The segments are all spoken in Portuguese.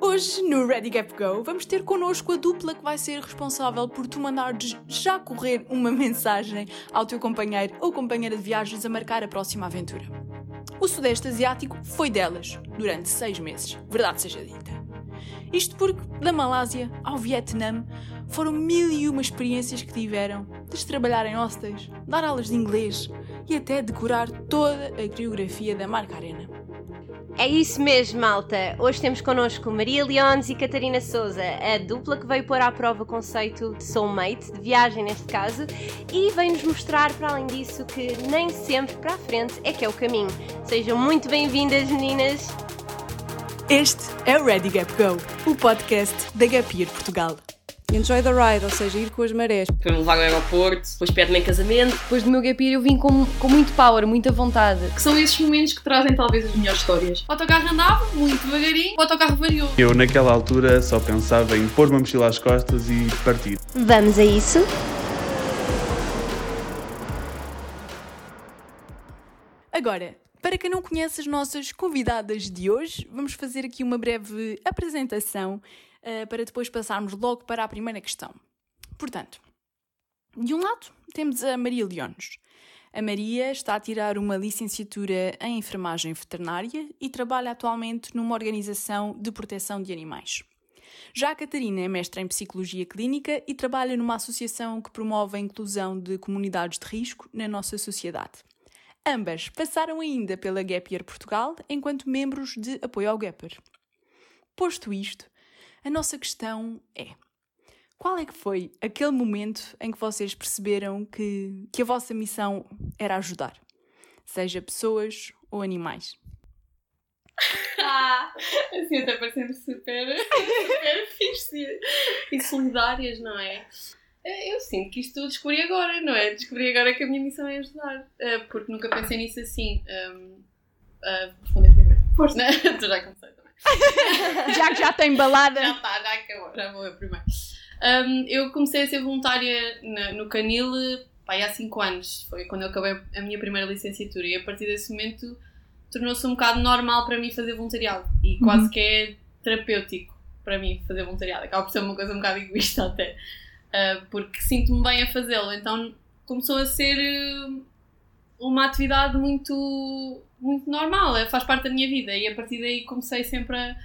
Hoje, no Ready Gap Go, vamos ter connosco a dupla que vai ser responsável por tu mandares já correr uma mensagem ao teu companheiro ou companheira de viagens a marcar a próxima aventura. O Sudeste Asiático foi delas durante seis meses, verdade seja dita. Isto porque, da Malásia ao Vietnã, foram mil e uma experiências que tiveram, desde trabalhar em hostels, dar aulas de inglês e até decorar toda a coreografia da Marca Arena. É isso mesmo, malta. Hoje temos connosco Maria Leones e Catarina Souza, a dupla que veio pôr à prova o conceito de soulmate, de viagem neste caso, e vem-nos mostrar, para além disso, que nem sempre para a frente é que é o caminho. Sejam muito bem-vindas, meninas! Este é o Ready Gap Go, o podcast da Gap Year Portugal. Enjoy the ride, ou seja, ir com as marés. Foi-me levar ao aeroporto, depois pede-me em casamento. Depois do meu gap year eu vim com, com muito power, muita vontade. Que são esses momentos que trazem talvez as melhores histórias. O autocarro andava muito devagarinho, o autocarro variou. Eu naquela altura só pensava em pôr uma mochila às costas e partir. Vamos a isso? Agora, para quem não conhece as nossas convidadas de hoje, vamos fazer aqui uma breve apresentação uh, para depois passarmos logo para a primeira questão. Portanto, de um lado temos a Maria Leones. A Maria está a tirar uma licenciatura em enfermagem veterinária e trabalha atualmente numa organização de proteção de animais. Já a Catarina é mestra em psicologia clínica e trabalha numa associação que promove a inclusão de comunidades de risco na nossa sociedade. Ambas passaram ainda pela Gap Year Portugal enquanto membros de apoio ao Gapper. Posto isto, a nossa questão é: qual é que foi aquele momento em que vocês perceberam que, que a vossa missão era ajudar? Seja pessoas ou animais. Ah, assim até parecemos super, super fixe e solidárias, não é? Eh, eu sinto que isto descobri agora, não é? Descobri agora que a minha missão é ajudar. Eh, porque nunca pensei nisso assim. Um, uh, responder primeiro. Força. tu já comecei. Já que já tem balada. Já está, já acabou. Já vou eu primeiro. Um, eu comecei a ser voluntária na, no Canil pai, há 5 anos. Foi quando eu acabei a minha primeira licenciatura. E a partir desse momento tornou-se um bocado normal para mim fazer voluntariado. E quase uhum. que é terapêutico para mim fazer voluntariado. Acaba por ser uma coisa um bocado egoísta até. Uh, porque sinto-me bem a fazê-lo. Então começou a ser uh, uma atividade muito, muito normal, é, faz parte da minha vida e a partir daí comecei sempre a,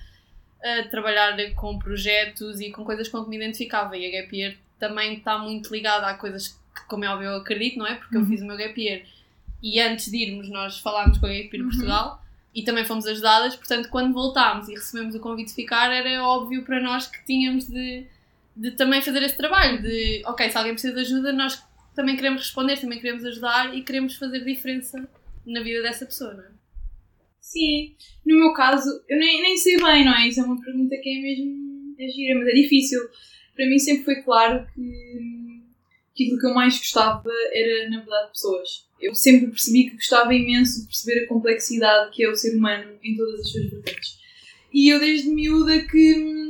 a trabalhar com projetos e com coisas com que me identificava. E a Gap Year também está muito ligada a coisas que, como é óbvio, eu acredito, não é? Porque uhum. eu fiz o meu Gap Year e antes de irmos, nós falámos com a Gap Year uhum. Portugal e também fomos ajudadas. Portanto, quando voltámos e recebemos o convite de ficar, era óbvio para nós que tínhamos de de também fazer esse trabalho de, ok, se alguém precisa de ajuda, nós também queremos responder, também queremos ajudar e queremos fazer diferença na vida dessa pessoa, não é? Sim, no meu caso, eu nem, nem sei bem, não é? Isso é uma pergunta que é mesmo é gira, mas é difícil. Para mim sempre foi claro que, que aquilo que eu mais gostava era, na verdade, pessoas. Eu sempre percebi que gostava imenso de perceber a complexidade que é o ser humano em todas as suas vertentes. E eu desde miúda que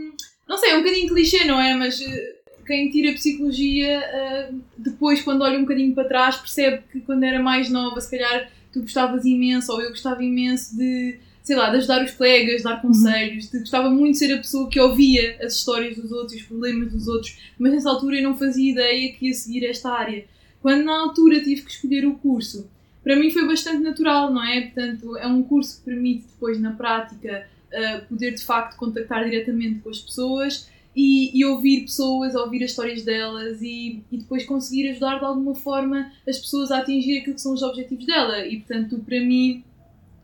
não sei, é um bocadinho clichê, não é? Mas eh, quem tira psicologia, uh, depois, quando olha um bocadinho para trás, percebe que quando era mais nova, se calhar tu gostavas imenso, ou eu gostava imenso de, sei lá, de ajudar os colegas, dar conselhos, de, gostava muito de ser a pessoa que ouvia as histórias dos outros os problemas dos outros, mas nessa altura eu não fazia ideia que ia seguir esta área. Quando na altura tive que escolher o curso, para mim foi bastante natural, não é? Portanto, é um curso que permite depois, na prática, uh, poder de facto contactar diretamente com as pessoas e, e, ouvir pessoas, ouvir as histórias delas e, e, depois conseguir ajudar de alguma forma as pessoas a atingir aquilo que são os objetivos dela. E portanto, para mim,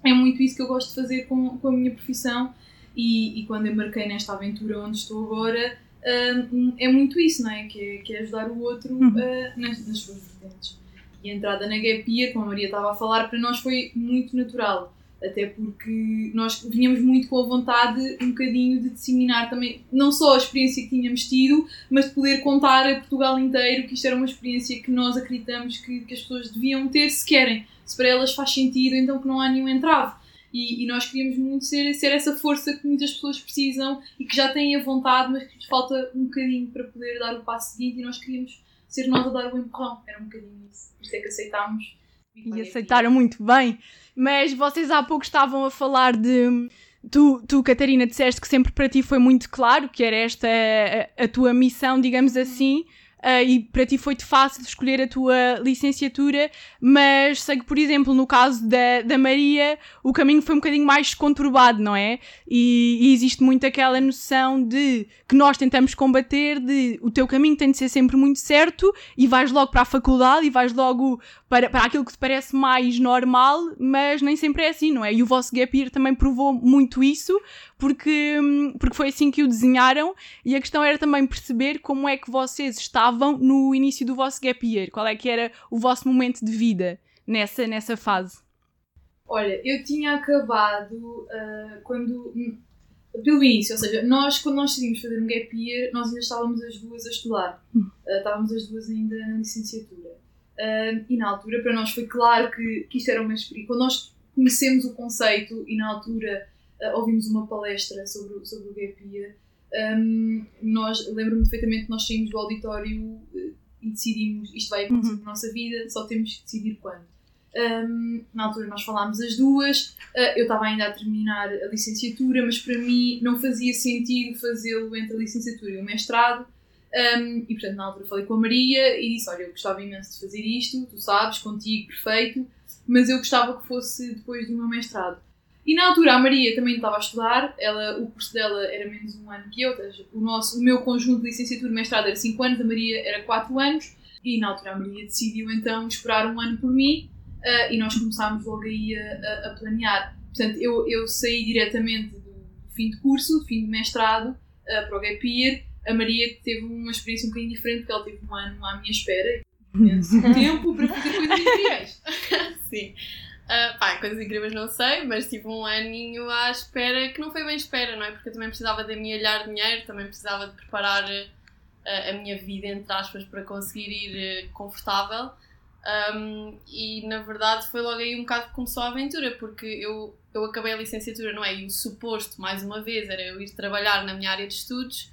é muito isso que eu gosto de fazer com, com a minha profissão. E, e quando embarquei nesta aventura onde estou agora, uh, é muito isso, não é? Que é, que é ajudar o outro uh, nas, nas suas vertentes. E a entrada na Gap Year, como a Maria estava a falar, para nós foi muito natural até porque nós vinhamos muito com a vontade um bocadinho de disseminar também, não só a experiência que tínhamos tido, mas de poder contar a Portugal inteiro que isto era uma experiência que nós acreditamos que, que as pessoas deviam ter se querem, se para elas faz sentido, então que não há nenhum entrave. E, e, nós queríamos muito ser, ser essa força que muitas pessoas precisam e que já têm a vontade, mas que lhes falta um bocadinho para poder dar o passo seguinte e nós queríamos ser nós a dar o empurrão. Era um bocadinho isso. Por isso é que aceitámos e aceitaram muito bem. Mas vocês há pouco estavam a falar de. Tu, tu, Catarina, disseste que sempre para ti foi muito claro que era esta a, a tua missão, digamos assim. Uh, e para ti foi-te fácil escolher a tua licenciatura, mas sei que, por exemplo, no caso da, da Maria, o caminho foi um bocadinho mais conturbado, não é? E, e, existe muito aquela noção de que nós tentamos combater de o teu caminho tem de ser sempre muito certo e vais logo para a faculdade e vais logo para, para aquilo que te parece mais normal, mas nem sempre é assim, não é? E o vosso Gap Year também provou muito isso, porque, porque foi assim que o desenharam e a questão era também perceber como é que vocês estavam no início do vosso Gap Year, qual é que era o vosso momento de vida nessa, nessa fase. Olha, eu tinha acabado uh, quando. Pelo início, ou seja, nós, quando nós decidimos fazer um gap year, nós ainda estávamos as duas a estudar. Uh, estávamos as duas ainda na licenciatura. Uh, e na altura, para nós foi claro que, que isto era uma experiência. Quando nós conhecemos o conceito e na altura ouvimos uma palestra sobre, sobre o gap year, um, nós, lembro-me perfeitamente que nós saímos do auditório uh, e decidimos isto vai acontecer uhum. na nossa vida, só temos que decidir quando. Um, na altura nós falámos as duas, eu estava ainda a terminar a licenciatura, mas para mim não fazia sentido fazê-lo entre a licenciatura e o mestrado, um, e portanto, na altura falei com a Maria e disse: Olha, eu gostava imenso de fazer isto, tu sabes, contigo, perfeito, mas eu gostava que fosse depois do meu mestrado. E na altura a Maria também estava a estudar, ela, o curso dela era menos um ano que eu, o, nosso, o meu conjunto de licenciatura e mestrado era 5 anos, a Maria era 4 anos, e na altura a Maria decidiu então esperar um ano por mim uh, e nós começámos logo aí a, a, a, planear. Portanto, eu, eu saí diretamente do fim de curso, do fim de mestrado, uh, para o Gap Year, a Maria teve uma experiência um bocadinho diferente, porque ela teve um ano à minha espera, tempo para fazer coisas incríveis. Sim. Uh, pá, coisas incríveis não sei, mas tive um aninho à espera que não foi bem espera, não é? Porque eu também precisava de amealhar dinheiro, também precisava de preparar uh, a minha vida, entre aspas, para conseguir ir uh, confortável. Um, e na verdade foi logo aí um bocado que começou a aventura, porque eu, eu acabei a licenciatura, não é? E o suposto, mais uma vez, era eu ir trabalhar na minha área de estudos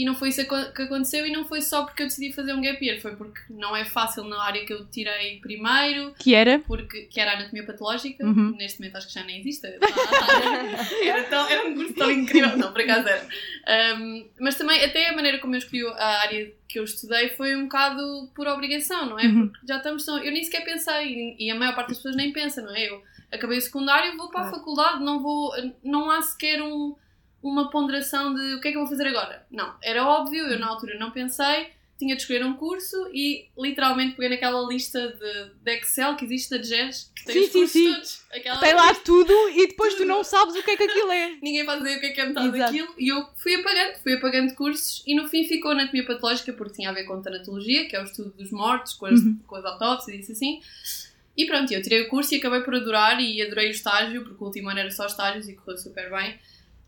e não foi isso que aconteceu e não foi só porque eu decidi fazer um gap year, foi porque não é fácil na área que eu tirei primeiro. Que era? Porque, que era a anatomia patológica. Uhum. Neste momento acho que já nem existe. era, tão, era um curso tão incrível. Não, por acaso era. Um, mas também, até a maneira como eu escolhi a área que eu estudei foi um bocado por obrigação, não é? Uhum. Porque já estamos tão... Eu nem sequer pensei, e a maior parte das pessoas nem pensa, não é? Eu acabei o secundário, vou para a faculdade, não vou... Não há sequer um uma ponderação de o que é que eu vou fazer agora. Não, era óbvio, eu na altura não pensei, tinha de escolher um curso e literalmente peguei naquela lista de, de Excel que existe da Jazz, que tem sim, os cursos sim, sim. todos. Aquela tem lá tudo e depois tudo. tu não sabes o que é que aquilo é. Ninguém faz ideia o que é que é metade daquilo e eu fui apagando, fui apagando cursos e no fim ficou anatomia patológica porque tinha a ver com tanatologia, que é o estudo dos mortos, com as, uhum. com as autópsias e isso assim. E pronto, eu tirei o curso e acabei por adorar e adorei o estágio, porque o último ano era só estágios e correu super bem.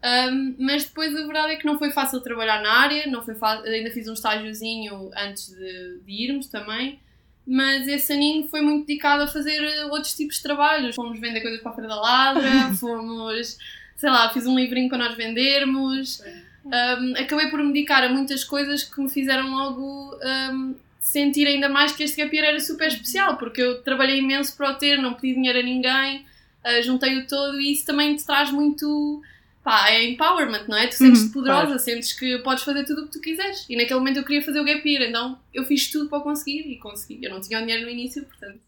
Um, mas depois a verdade é que não foi fácil trabalhar na área, não foi ainda fiz um estágiozinho antes de, de, irmos também, mas esse aninho foi muito dedicado a fazer outros tipos de trabalhos. Fomos vender coisas para a Feira da Ladra, fomos, sei lá, fiz um livrinho para nós vendermos. Um, acabei por me dedicar a muitas coisas que me fizeram logo um, sentir ainda mais que este gap era super especial, porque eu trabalhei imenso para o ter, não pedi dinheiro a ninguém, uh, juntei-o todo e isso também te traz muito pá, é empowerment, não é? Tu sentes-te uhum, poderosa, claro. sentes que podes fazer tudo o que tu quiseres. E naquele momento eu queria fazer o gap year, então eu fiz tudo para conseguir e consegui. Eu não tinha dinheiro no início, portanto.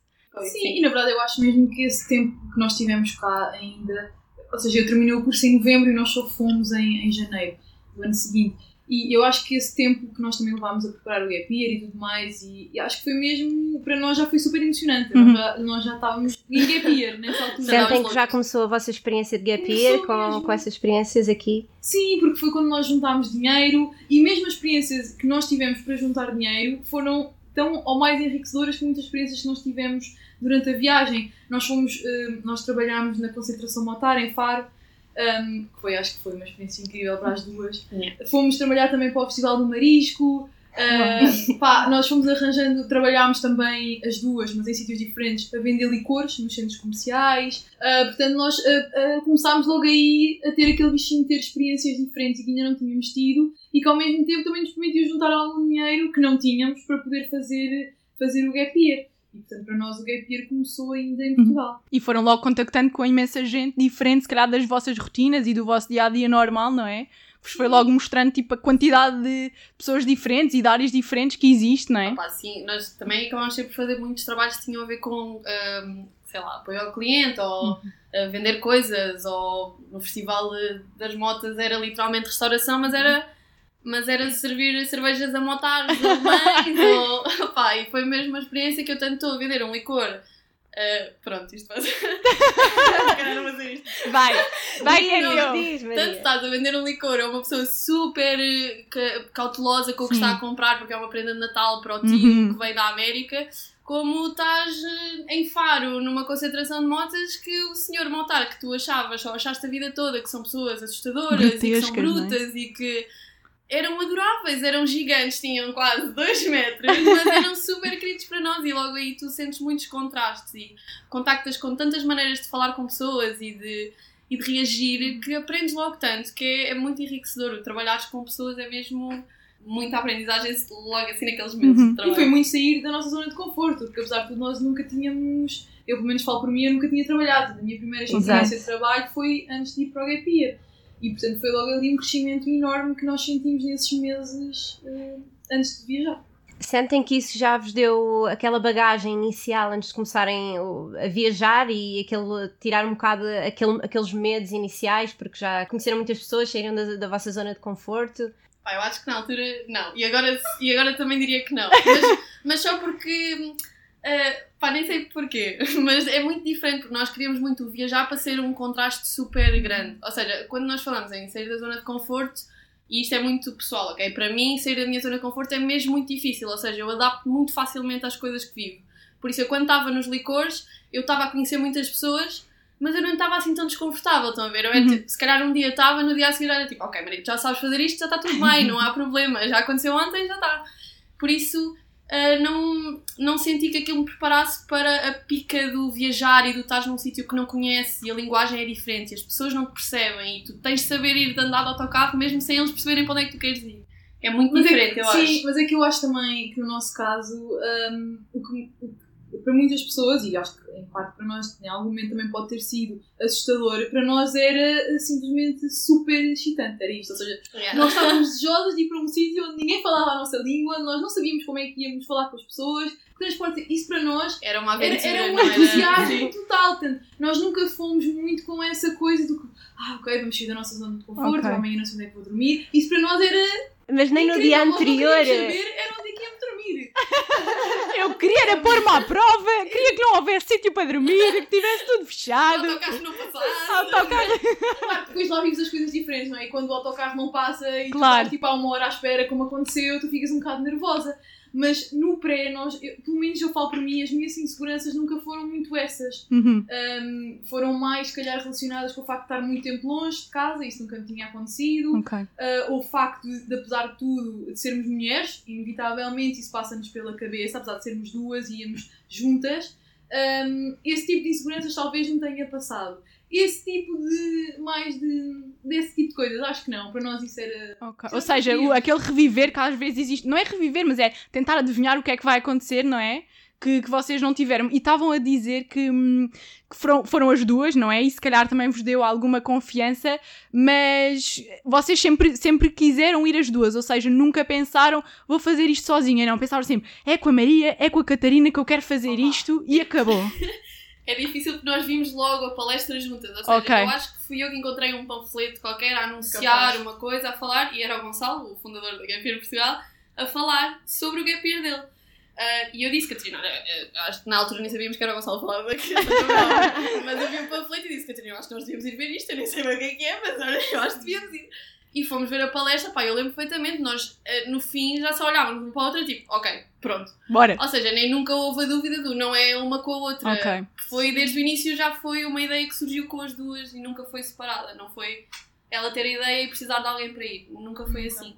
Sim, sim, e na verdade eu acho mesmo que esse tempo que nós tivemos cá ainda, ou seja, eu terminei o curso em novembro e nós só fomos em, em janeiro do ano seguinte. E eu acho que esse tempo que nós também levámos a preparar o gap year e tudo mais, e, e acho que foi mesmo, para nós já foi super emocionante. Uhum. Nós, já, nós já estávamos em gap year nessa altura. Sentem que já começou a vossa experiência de gap year com, com essas experiências aqui? Sim, porque foi quando nós juntámos dinheiro e mesmo as experiências que nós tivemos para juntar dinheiro foram tão ou mais enriquecedoras que muitas experiências que nós tivemos durante a viagem. Nós fomos, uh, nós trabalhámos na concentração motar em Faro um, que foi, acho que foi uma experiência incrível para as duas. Yeah. Fomos trabalhar também para o Festival do Marisco. Uh, pá, nós fomos arranjando, trabalhámos também as duas, mas em sítios diferentes, a vender licores nos centros comerciais. Uh, portanto, nós uh, começámos logo aí a ter aquele bichinho de ter experiências diferentes e que ainda não tínhamos tido e que ao mesmo tempo também nos permitiu juntar algum dinheiro que não tínhamos para poder fazer, fazer o gap year. E portanto, para nós o Gap Year começou ainda em Portugal. E foram logo contactando com imensa gente diferente, se calhar, das vossas rotinas e do vosso dia a dia normal, não é? Vos foi logo mostrando tipo, a quantidade de pessoas diferentes e de áreas diferentes que existe, não é? Opa, sim, nós também acabámos sempre por fazer muitos trabalhos que tinham a ver com, ahm, sei lá, apoio ao cliente ou Uhum. ah, vender coisas ou no festival eh, das motas era literalmente restauração, mas era, mas era servir cervejas a motares alemães ou, opá, e foi mesmo uma experiência que eu tanto estou a vender um licor. ah, pronto, isto faz. Calhar não dizer isto. Vai, vai que é. Diz, Tanto estás a vender um licor a uma pessoa super eh, ca- cautelosa com o que Sim. está a comprar porque é uma prenda de Natal para o tio Uhum. que veio da América, como estás eh, em Faro, numa concentração de motas que o senhor motar que tu achavas, ou achaste a vida toda, que são pessoas assustadoras e que são é? brutas e que eram adoráveis, eram gigantes, tinham quase 2 metros, mas eram super queridos para nós e logo aí tu sentes muitos contrastes e contactas com tantas maneiras de falar com pessoas e de, e de reagir que aprendes logo tanto, que é, é muito enriquecedor. Trabalhares com pessoas é mesmo muita aprendizagem logo assim naqueles meses Uhum. de E trabalho. foi muito sair da nossa zona de conforto, porque apesar de tudo nós nunca tínhamos, eu pelo menos falo por mim, eu nunca tinha trabalhado. A minha primeira experiência de trabalho foi antes de ir para o Gap Year. E portanto foi logo ali um crescimento enorme que nós sentimos nesses meses eh, antes de viajar. Sentem que isso já vos deu aquela bagagem inicial antes de começarem a viajar e aquele, tirar um bocado aquele, aqueles medos iniciais, porque já conheceram muitas pessoas, saíram da, da vossa zona de conforto. Pá, eu acho que na altura não. E agora, e agora também diria que não. Mas, mas só porque. Eh, pá, nem sei porquê. Mas é muito diferente porque nós queríamos muito viajar para ser um contraste super grande. Ou seja, quando nós falamos em sair da zona de conforto, e isto é muito pessoal, ok? Para mim, sair da minha zona de conforto é mesmo muito difícil. Ou seja, eu adapto muito facilmente às coisas que vivo. Por isso, eu quando estava nos licores, eu estava a conhecer muitas pessoas. Mas eu não estava assim tão desconfortável, estão a ver? Eu era, tipo, se calhar um dia estava, no dia a seguir era tipo, ok, Maria, já sabes fazer isto, já está tudo bem, não há problema, já aconteceu ontem, já está. Por isso, ah, não, não senti que aquilo me preparasse para a pica do viajar e do estar num sítio que não conheces e a linguagem é diferente e as pessoas não te percebem e tu tens de saber ir de andar de autocarro mesmo sem eles perceberem para onde é que tu queres ir. É muito Mas é que- diferente, eu sim, acho. mas é que eu acho também que no nosso caso, hum, o que, o que- para muitas pessoas, e acho que em parte para nós, em algum momento também pode ter sido assustador, para nós era eh, simplesmente super excitante. Era isto. Ou seja, Yeah. nós estávamos desejosos de ir para um sítio onde ninguém falava a nossa língua, nós não sabíamos como é que íamos falar com as pessoas. Transporte, isso para nós Era uma era, aventura, era um era? entusiasmo Sim. total. Portanto, nós nunca fomos muito com essa coisa do que, ah, ok, vamos sair da nossa zona de conforto, Ok. amanhã não sei onde é que vou dormir. Isso para nós era Mas nem no dia anterior. queríamos saber era onde é que íamos dormir. Eu queria era pôr-me à prova, queria que não houvesse sítio para dormir, que tivesse tudo O fechado. autocarro não passasse. Autocarro. Claro, depois lá vives as coisas diferentes, não é? E quando o autocarro não passa e tu Claro. estás tipo há uma hora à espera, como aconteceu, tu ficas um bocado nervosa. Mas no pré, nós, eu- pelo menos eu falo por mim, as minhas inseguranças nunca foram muito essas. Uhum. Um, foram mais, se calhar, relacionadas com o facto de estar muito tempo longe de casa, isso nunca me tinha acontecido. Ok. Uh, ou o facto de, de, apesar de tudo, de sermos mulheres, inevitavelmente isso passa-nos pela cabeça, apesar de sermos duas e íamos juntas. Um, esse tipo de inseguranças talvez não tenha passado. Esse tipo de. mais de. desse tipo de coisas, acho que não. Para nós isso era. Ok. Já Ou seja, o- aquele reviver que às vezes existe, não é reviver, mas é tentar adivinhar o que é que vai acontecer, não é? Que, que vocês não tiveram. E estavam a dizer que, hum, que foram, foram as duas, não é? E se calhar também vos deu alguma confiança, mas vocês sempre, sempre quiseram ir as duas, ou seja, nunca pensaram vou fazer isto sozinha, não. Pensaram sempre é com a Maria, é com a Catarina que eu quero fazer Opa. isto e acabou. É difícil porque nós vimos logo a palestra juntas. Ou seja, Ok. eu acho que fui eu que encontrei um panfleto qualquer a anunciar Capaz. uma coisa, a falar, e era o Gonçalo, o fundador da Gap Year Portugal, a falar sobre o Gap Year dele. Ah, e eu disse, Catarina, olha, eh, acho que na altura nem sabíamos que era o Gonçalo a falar daquilo, mas eu vi um panfleto e disse, Catarina, eu acho que nós devíamos ir ver isto, eu nem sei bem o que é que é, mas olha, eu acho que devíamos ir. E fomos ver a palestra, pá, eu lembro perfeitamente, nós eh, no fim já só olhávamos um para o outro, tipo, ok, pronto. Bora. Ou seja, nem nunca houve a dúvida do não é uma com a outra. Ok. Foi desde o início já foi uma ideia que surgiu com as duas e nunca foi separada. Não foi ela ter a ideia e precisar de alguém para ir. Nunca foi assim.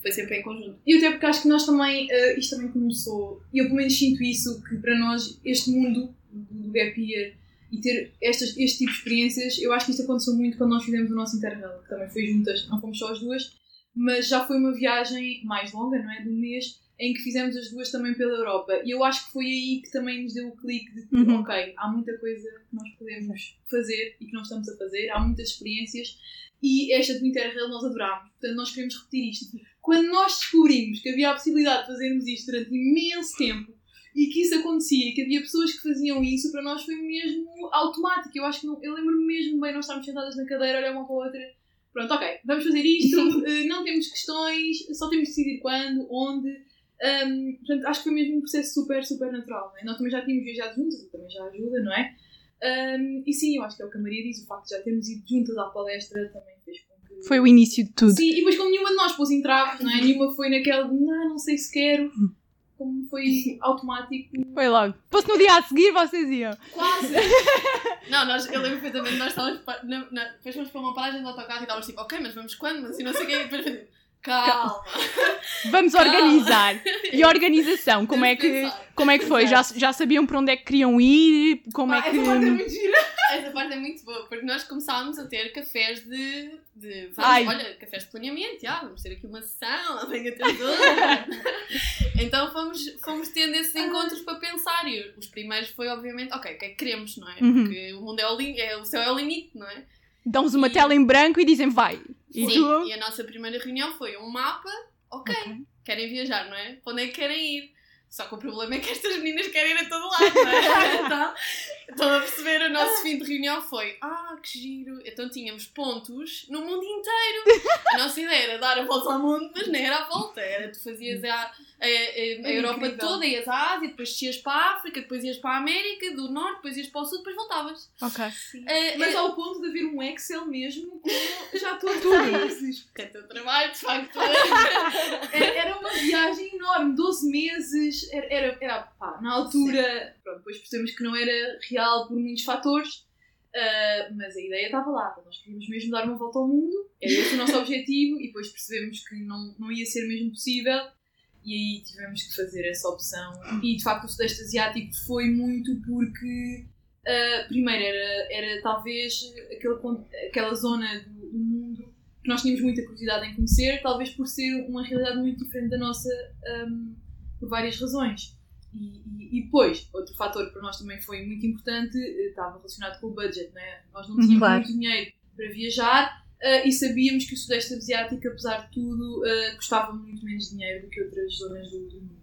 Foi sempre em conjunto. E até porque acho que nós também. eh, isto também começou. E eu pelo menos sinto isso, que para nós este mundo do Gap Year e ter estas, este tipo de experiências, eu acho que isto aconteceu muito quando nós fizemos o nosso Interrail, que também foi juntas, não fomos só as duas, mas já foi uma viagem mais longa, não é? De um mês, em que fizemos as duas também pela Europa. E eu acho que foi aí que também nos deu o clique de que, Uhum. ok, há muita coisa que nós podemos fazer e que não estamos a fazer, há muitas experiências e esta do Interrail nós adorámos. Portanto, nós queremos repetir isto. Quando nós descobrimos que havia a possibilidade de fazermos isto durante imenso tempo e que isso acontecia que havia pessoas que faziam isso, para nós foi mesmo automático. Eu acho que não, eu lembro-me mesmo bem nós estarmos sentadas na cadeira, olhar uma para a outra. Pronto, ok, vamos fazer isto, eh, não temos questões, só temos de decidir quando, onde. Ahm, portanto, acho que foi mesmo um processo super, super natural. É? Nós também já tínhamos viajado juntas, também já ajuda, não é? Ahm, e sim, eu acho que é o que a Maria diz, o facto de já termos ido juntas à palestra também fez com que. Foi o início de tudo. Sim, e depois como nenhuma de nós pôs entraves, não é? Nenhuma foi naquela de não, não sei se quero. Como foi automático. Foi logo. Fosse no dia a seguir, vocês iam. Quase! Não, nós, eu lembro perfeitamente, nós estávamos, na, na, depois fomos para uma paragem de autocarro e estávamos tipo, ok, mas vamos quando? Mas e não sei o quê, e depois tipo, calma. Vamos Calma. organizar. E a organização, como é que, pensar. como é que foi? Já, já sabiam para onde é que queriam ir? Como é Pá, que. essa parte é muito gira. Essa parte é muito boa, porque nós começámos a ter cafés de. De vamos, Ai. olha, cafés de planeamento, já, vamos ter aqui uma sessão, tem toda. então fomos, fomos tendo esses encontros para pensar. E os primeiros foi, obviamente, ok, o que é que queremos, não é? Uhum. Porque o mundo é o, é o céu é o limite, não é? Dão-vos uma E- tela em branco e dizem vai. E Sim, tu? e a nossa primeira reunião foi um mapa, ok, querem viajar, não é? Para onde é que querem ir? Só que o problema é que estas meninas querem ir a todo lado, não é? Então, estão a perceber, o nosso fim de reunião foi ah, que giro. Então tínhamos pontos no mundo inteiro. A nossa ideia era dar a volta ao mundo, mas nem era a volta. Era tu fazias a, a, a- a Europa incrível. toda, ias à Ásia, depois descias para a África, depois ias para a América do Norte, depois ias para o Sul, depois voltavas. Ok. Eh, Mas eh, ao ponto de haver um Excel mesmo com já todos os países. que é teu trabalho, de facto. Era, uma viagem enorme, 12 meses. Era, era, era, pá, na altura. Pronto, depois percebemos que não era real por muitos fatores. ah, mas a ideia estava lá. Nós queríamos mesmo dar uma volta ao mundo. Era esse o nosso objetivo. E depois percebemos que não, não ia ser mesmo possível. E aí tivemos que fazer essa opção. E de facto o Sudeste Asiático foi muito porque. ah, primeiro era, era talvez aquele, aquela zona do, do mundo que nós tínhamos muita curiosidade em conhecer, talvez por ser uma realidade muito diferente da nossa, hum, por várias razões. E, e- e depois, outro fator que para nós também foi muito importante, eh, estava relacionado com o budget, né? Nós não tínhamos Claro. muito dinheiro para viajar eh, e sabíamos que o Sudeste Asiático, apesar de tudo, eh, custava muito menos dinheiro do que outras zonas do, do mundo.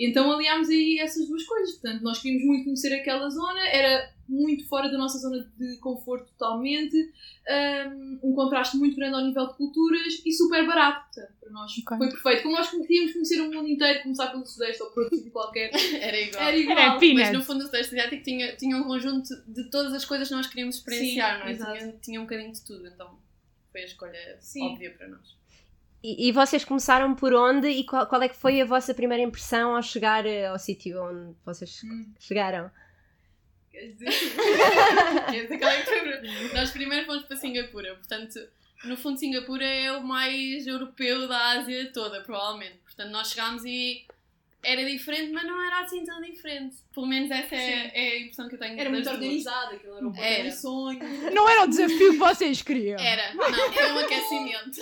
Então aliámos aí essas duas coisas. Portanto, nós queríamos muito conhecer aquela zona, era muito fora da nossa zona de conforto totalmente, um, um contraste muito grande ao nível de culturas e super barato. Portanto, para nós Ok. foi perfeito. Como nós queríamos conhecer o mundo inteiro, começar pelo Sudeste ou por outro sítio qualquer, Era igual. era igual. Era. Mas no fundo o Sudeste Asiático tinha, tinha um conjunto de todas as coisas que nós queríamos experienciar, Sim, não é? Tinha, tinha um bocadinho de tudo, então foi a escolha Sim. óbvia para nós. E, e vocês começaram por onde e qual, qual é que foi a vossa primeira impressão ao chegar eh, ao sítio onde vocês Hum. chegaram? Quer dizer, quer dizer qual é que? Nós primeiro fomos para Singapura, portanto, no fundo, Singapura é o mais europeu da Ásia toda, provavelmente. Portanto, nós chegámos e era diferente, mas não era assim tão diferente. Pelo menos essa é, é a impressão que eu tenho Era muito organizado, aquilo era um Era. era. sonho. Não era o desafio que vocês queriam. Era, não, foi um aquecimento.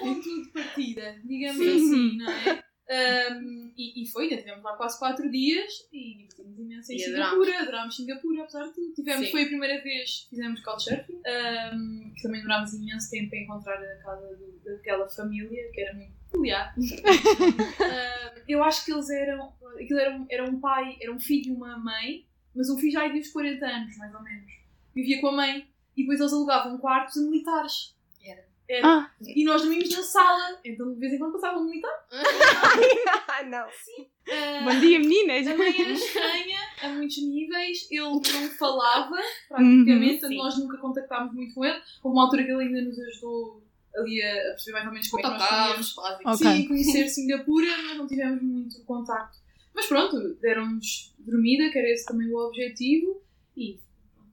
ponto de partida, digamos Sim. assim, não é? Um, e, e foi, ainda tivemos lá quase 4 dias e divertimos imenso em E Singapura, adorámos Singapura, apesar de tudo. Tivemos, Sim. foi a primeira vez que fizemos couchsurfing, um, que também demorámos imenso tempo a encontrar a casa do- daquela família, que era muito peculiar. Um, eu acho que eles eram, aquilo era um, era um pai, era um filho e uma mãe, mas um filho já havia uns 40 anos, mais ou menos. Vivia com a mãe e depois eles alugavam quartos a militares. Era. Era. Ah. E nós dormimos na sala, então de vez em quando passava um militar. Ah, não. Ah, Bom dia, meninas. a mãe era estranha a muitos níveis, ele não falava praticamente, Uhum, portanto sim. nós nunca contactámos muito com ele. Houve uma altura que ele ainda nos ajudou ali a, a perceber mais ou menos como é que nós Autocarros, podíamos básicos. Ok. sim, conhecer Singapura, mas não tivemos muito contacto. Mas pronto, deram-nos dormida, que era esse também o objetivo, e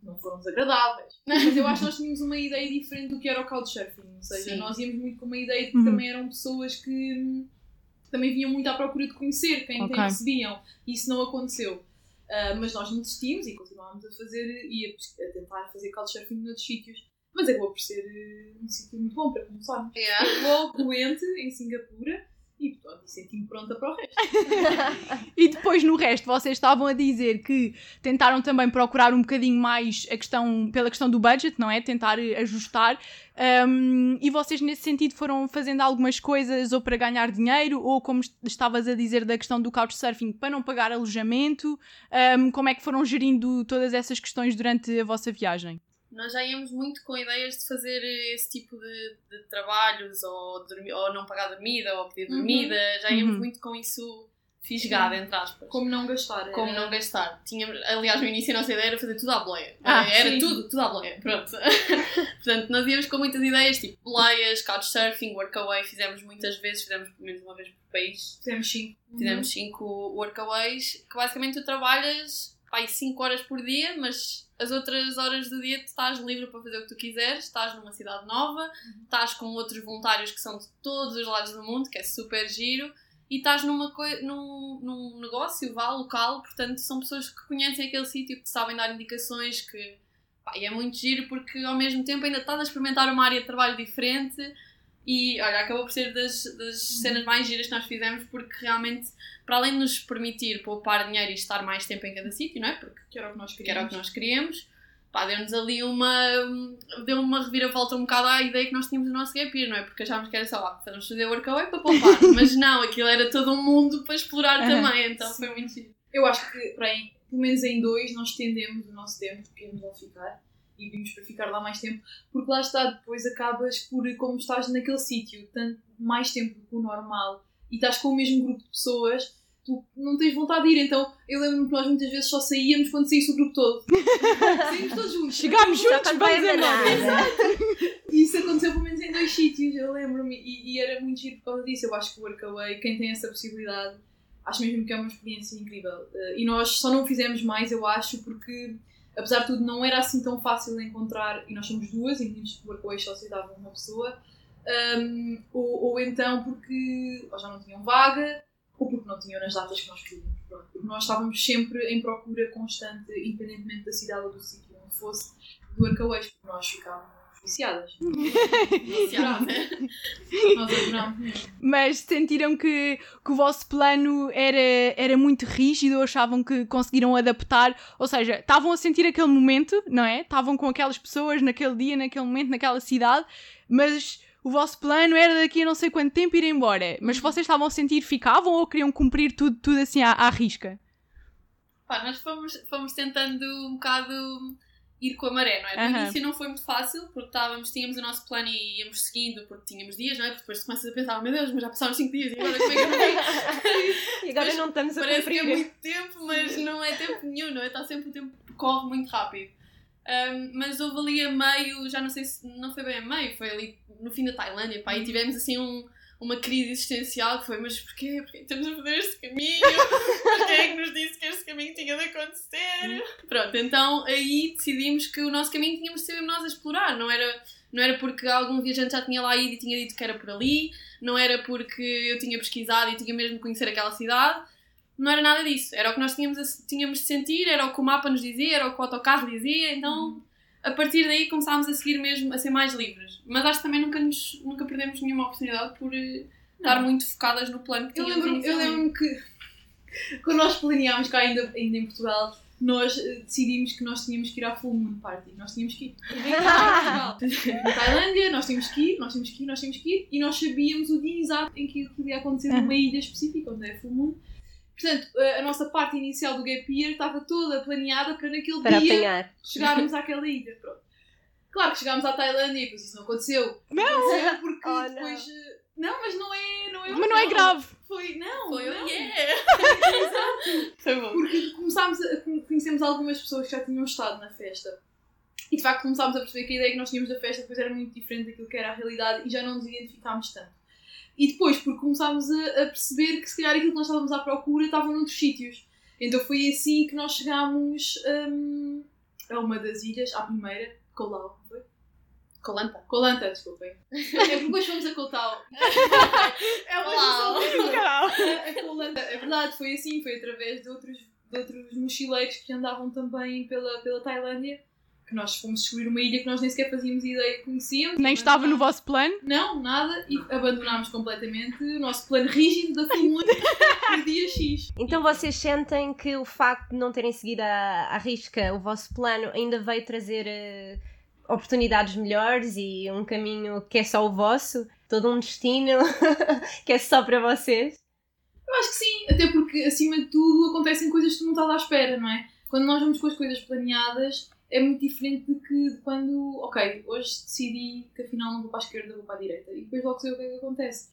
não foram desagradáveis. Mas eu acho que nós tínhamos uma ideia diferente do que era o Couchsurfing, ou seja, Sim. nós íamos muito com uma ideia de que Uhum. também eram pessoas que hum, também vinham muito à procura de conhecer quem, Ok. quem recebiam, e isso não aconteceu. Ah, mas nós não desistimos e continuámos a fazer e a, a tentar fazer Couchsurfing noutros sítios. Mas acabou por ser eh, um sítio muito bom para começar Yeah. logo doente em Singapura E senti-me pronta para o resto. E depois no resto, vocês estavam a dizer que tentaram também procurar um bocadinho mais a questão, pela questão do budget, não é? Tentar eh, ajustar. Um, e vocês nesse sentido foram fazendo algumas coisas ou para ganhar dinheiro, ou como est- estavas a dizer da questão do couchsurfing, para não pagar alojamento. Um, como é que foram gerindo todas essas questões durante a vossa viagem? Nós já íamos muito com ideias de fazer esse tipo de, de trabalhos, ou, dormir, ou não pagar dormida, ou pedir Uhum. dormida, já íamos Uhum. muito com isso fisgado, entre aspas. Como não gastar. Como era- não gastar. Tínhamos, aliás, no início a nossa ideia era fazer tudo à boleia. Ah, era sim. tudo, tudo à boleia. Pronto. Portanto, nós íamos com muitas ideias, tipo boleias, couchsurfing, workaway, fizemos muitas vezes, fizemos pelo menos uma vez por país. Fizemos cinco. Fizemos cinco workaways, que basicamente tu trabalhas pá, 5 horas por dia, mas as outras horas do dia tu estás livre para fazer o que tu quiseres, estás numa cidade nova, estás com outros voluntários que são de todos os lados do mundo, que é super giro, e estás numa num, num negócio vá local, portanto são pessoas que conhecem aquele sítio, que sabem dar indicações, que pá, é muito giro porque ao mesmo tempo ainda estás a experimentar uma área de trabalho diferente e olha, acabou por ser das, das cenas mais giras que nós fizemos porque realmente, para além de nos permitir poupar dinheiro e estar mais tempo em cada sítio, não é? Porque Que era o que nós que era o queríamos. que nós queríamos, pá, deu-nos ali uma. deu uma reviravolta um bocado à ideia que nós tínhamos do nosso gap year, não é? Porque achávamos que era só lá, vamos fazer workaway para poupar, mas não, aquilo era todo um mundo para explorar Aham. também, então foi muito giro. Eu acho que, para aí, pelo menos em dois, nós estendemos o nosso tempo, que íamos lá ficar. E vimos para ficar lá mais tempo, porque lá está, depois acabas por, como estás naquele sítio, tanto mais tempo do que o normal, e estás com o mesmo grupo de pessoas, tu não tens vontade de ir. Então, eu lembro-me que nós muitas vezes só saíamos quando saísse o grupo todo. Saímos todos juntos. Chegámos juntos, vamos embora. embora. E isso aconteceu pelo menos em dois sítios, eu lembro-me, e, e era muito giro por causa disso. Eu acho que o Workaway, quem tem essa possibilidade, acho mesmo que é uma experiência incrível. Eh, e nós só não fizemos mais, eu acho, porque apesar de tudo não era assim tão fácil de encontrar, e nós somos duas, e muitos que só aceitavam uma pessoa, Ahm, ou, ou então porque ou já não tinham vaga, ou porque não tinham nas datas que nós queríamos. Porque nós estávamos sempre em procura constante, independentemente da cidade ou do sítio onde fosse, do Workaways, porque nós ficávamos viciadas. Nós adorámos mesmo. Mas sentiram que, que o vosso plano era, era muito rígido, ou achavam que conseguiram adaptar, ou seja, estavam a sentir aquele momento, não é? Estavam com aquelas pessoas naquele dia, naquele momento, naquela cidade, mas o vosso plano era daqui a não sei quanto tempo ir embora. Mas vocês estavam a sentir, ficavam ou queriam cumprir tudo, tudo assim à, à risca? Pá, nós fomos, fomos tentando um bocado ir com a maré, não é? No Aham. início não foi muito fácil, porque estávamos, tínhamos o nosso plano e íamos seguindo, porque tínhamos dias, não é? Porque depois tu começas a pensar, meu Deus, mas já passaram 5 dias e agora como é que eu vou E agora não estamos a Parece que é cumprir. muito tempo, mas não é tempo nenhum, não é? Está sempre o tempo corre muito rápido. Um, mas houve ali a meio, já não sei se não foi bem a meio, foi ali no fim da Tailândia, pá, e tivemos assim um, uma crise existencial que foi, mas porquê? Porquê estamos a fazer este caminho? Quem é que nos disse que este caminho tinha de acontecer? Pronto, então aí decidimos que o nosso caminho tínhamos de ser nós a explorar, não era, não era porque algum viajante já tinha lá ido e tinha dito que era por ali, não era porque eu tinha pesquisado e tinha mesmo de conhecer aquela cidade, não era nada disso. Era o que nós tínhamos, a- tínhamos de sentir, era o que o mapa nos dizia, era o que o autocarro dizia, então a partir daí começámos a seguir mesmo, a ser mais livres. Mas acho que também nunca, nos, nunca perdemos nenhuma oportunidade por eh, estar muito focadas no plano que Eu tínhamos lembro-me eu lembro que quando nós planeámos cá ainda, ainda em Portugal, nós eh, decidimos que nós tínhamos que ir à Full Moon Party. Nós tínhamos que ir. Na Tailândia, nós tínhamos que ir, nós tínhamos que ir, nós tínhamos que ir e nós sabíamos o dia exato em que aquilo ia acontecer numa ilha específica, onde é a Full Moon. Portanto, a a nossa parte inicial do Gap Year estava toda planeada para naquele Para dia apanhar. chegarmos àquela ilha. Pronto. Claro que chegámos à Tailândia e depois isso não aconteceu. Não! Aconteceu porque Oh, não. depois. eh, Não, mas não é. Não é Mas não é grave. Foi, não. Foi, não. yeah! Foi bom. Porque começámos a conhecemos algumas pessoas que já tinham estado na festa. E de facto começámos a perceber que a ideia que nós tínhamos da festa depois era muito diferente daquilo que era a realidade e já não nos identificámos tanto. E depois, porque começámos a, a perceber que se calhar aquilo que nós estávamos à procura estava noutros sítios. Então foi assim que nós chegámos hum, a uma das ilhas, à primeira, Colau, foi? Colanta. Colanta, desculpem. É porque depois fomos a Colau. é uma a, a Colanta. É verdade, foi assim, foi através de outros, de outros mochileiros que andavam também pela, pela Tailândia que nós fomos descobrir uma ilha que nós nem sequer fazíamos ideia que conhecíamos. Nem estava no vosso plano? Não, nada, e abandonámos completamente o nosso plano rígido da Moon no dia X. Então vocês sentem que o facto de não terem seguido à, à risca o vosso plano ainda veio trazer eh, oportunidades melhores e um caminho que é só o vosso? Todo um destino que é só para vocês? Eu acho que sim, até porque acima de tudo acontecem coisas que tu não estás à espera, não é? Quando nós vamos com as coisas planeadas é muito diferente de que de quando, ok, hoje decidi que afinal não vou para a esquerda, vou para a direita e depois logo sei o que é que acontece.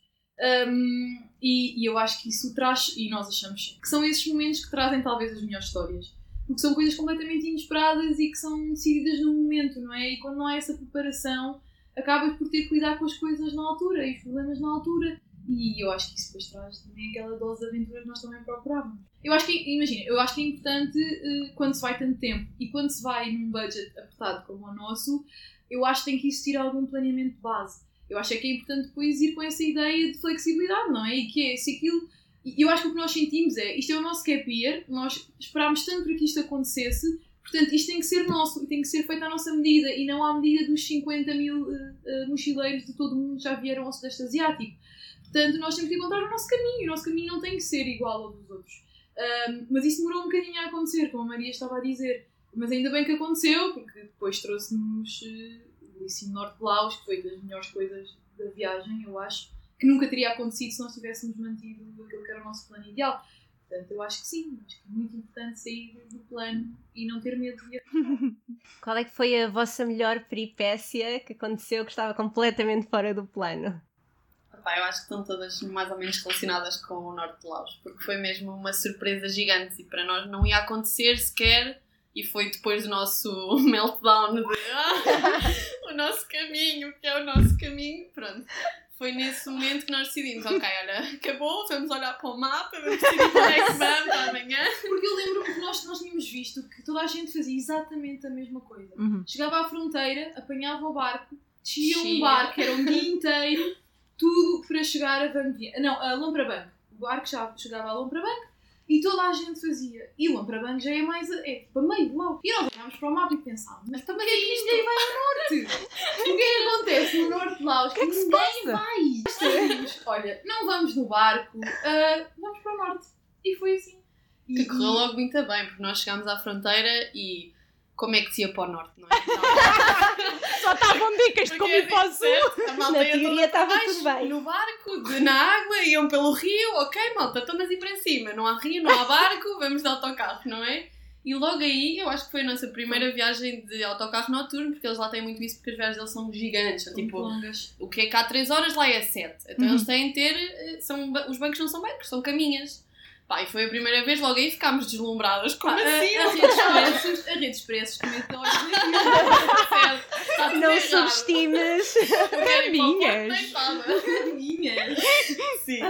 Um, e, e eu acho que isso traz, e nós achamos que são esses momentos que trazem talvez as melhores histórias. Porque são coisas completamente inesperadas e que são decididas no momento, não é? E quando não há essa preparação, acabas por ter que lidar com as coisas na altura e os problemas na altura. E eu acho que isso depois traz também aquela dose de aventura que nós também procurávamos. Eu acho que, imagina, eu acho que é importante eh, quando se vai tanto tempo e quando se vai num budget apertado como o nosso, eu acho que tem que existir algum planeamento de base. Eu acho é que é importante depois ir com essa ideia de flexibilidade, não é? E que é, se aquilo. Eu acho que o que nós sentimos é, isto é o nosso gap year, nós esperámos tanto para que isto acontecesse, portanto isto tem que ser nosso e tem que ser feito à nossa medida e não à medida dos 50 mil eh, eh, mochileiros de todo o mundo que já vieram ao Sudeste Asiático. Portanto, nós temos que encontrar o nosso caminho o nosso caminho não tem que ser igual ao dos outros. Ahm, mas isso demorou um bocadinho a acontecer, como a Maria estava a dizer. Mas ainda bem que aconteceu, porque depois trouxe-nos eh, o ensino norte de Laos, que foi das melhores coisas da viagem, eu acho, que nunca teria acontecido se nós tivéssemos mantido aquilo que era o nosso plano ideal. Portanto, eu acho que sim, acho que é muito importante sair do plano e não ter medo de Qual é que foi a vossa melhor peripécia que aconteceu que estava completamente fora do plano? Pá, eu acho que estão todas mais ou menos relacionadas com o Norte de Laos, porque foi mesmo uma surpresa gigante e para nós não ia acontecer sequer. E foi depois do nosso meltdown de "Ah, o nosso caminho, que é o nosso caminho. Pronto. Foi nesse momento que nós decidimos: ok, olha, acabou, vamos olhar para o mapa, vamos decidir para onde é que vamos amanhã. Porque eu lembro que nós, nós tínhamos visto que toda a gente fazia exatamente a mesma coisa. Uhum. Chegava à fronteira, apanhava o barco, descia um barco, era um dia inteiro, tudo para chegar a Vanguia. Não, a Lomprabank. O barco já chegava a Lomprabank e toda a gente fazia. E Lomprabank já é mais. É tipo a meio de lá. E nós olhámos para o mapa e pensávamos: mas também é que ninguém vai ao norte? o que é que acontece no norte de Laos? Que, ninguém vai. Nós olha, não vamos no barco, ah, vamos para o norte. E foi assim. E- Que correu logo muito bem, porque nós chegámos à fronteira e como é que se ia para o norte, não é? Então, Só estavam dicas de como ir para o sul. a malta Na ia teoria estava tudo bem. No barco, de, na água, iam pelo rio, ok, malta, estão mas ir para cima. Não há rio, não há barco, vamos de autocarro, não é? E logo aí, eu acho que foi a nossa primeira viagem de autocarro noturno, porque eles lá têm muito isso, porque as viagens deles são gigantes. São, tipo, longas. o que é que há 3 horas lá é 7. Então Uhum. eles têm de ter. eh, São, os bancos não são bancos, são caminhas. Pá, e foi a primeira vez, logo aí ficámos deslumbradas. Como Pá, assim? a, a redes expressos, a redes também estão Está tudo Não errado. subestimes. Caminhas. Caminhas. Sim.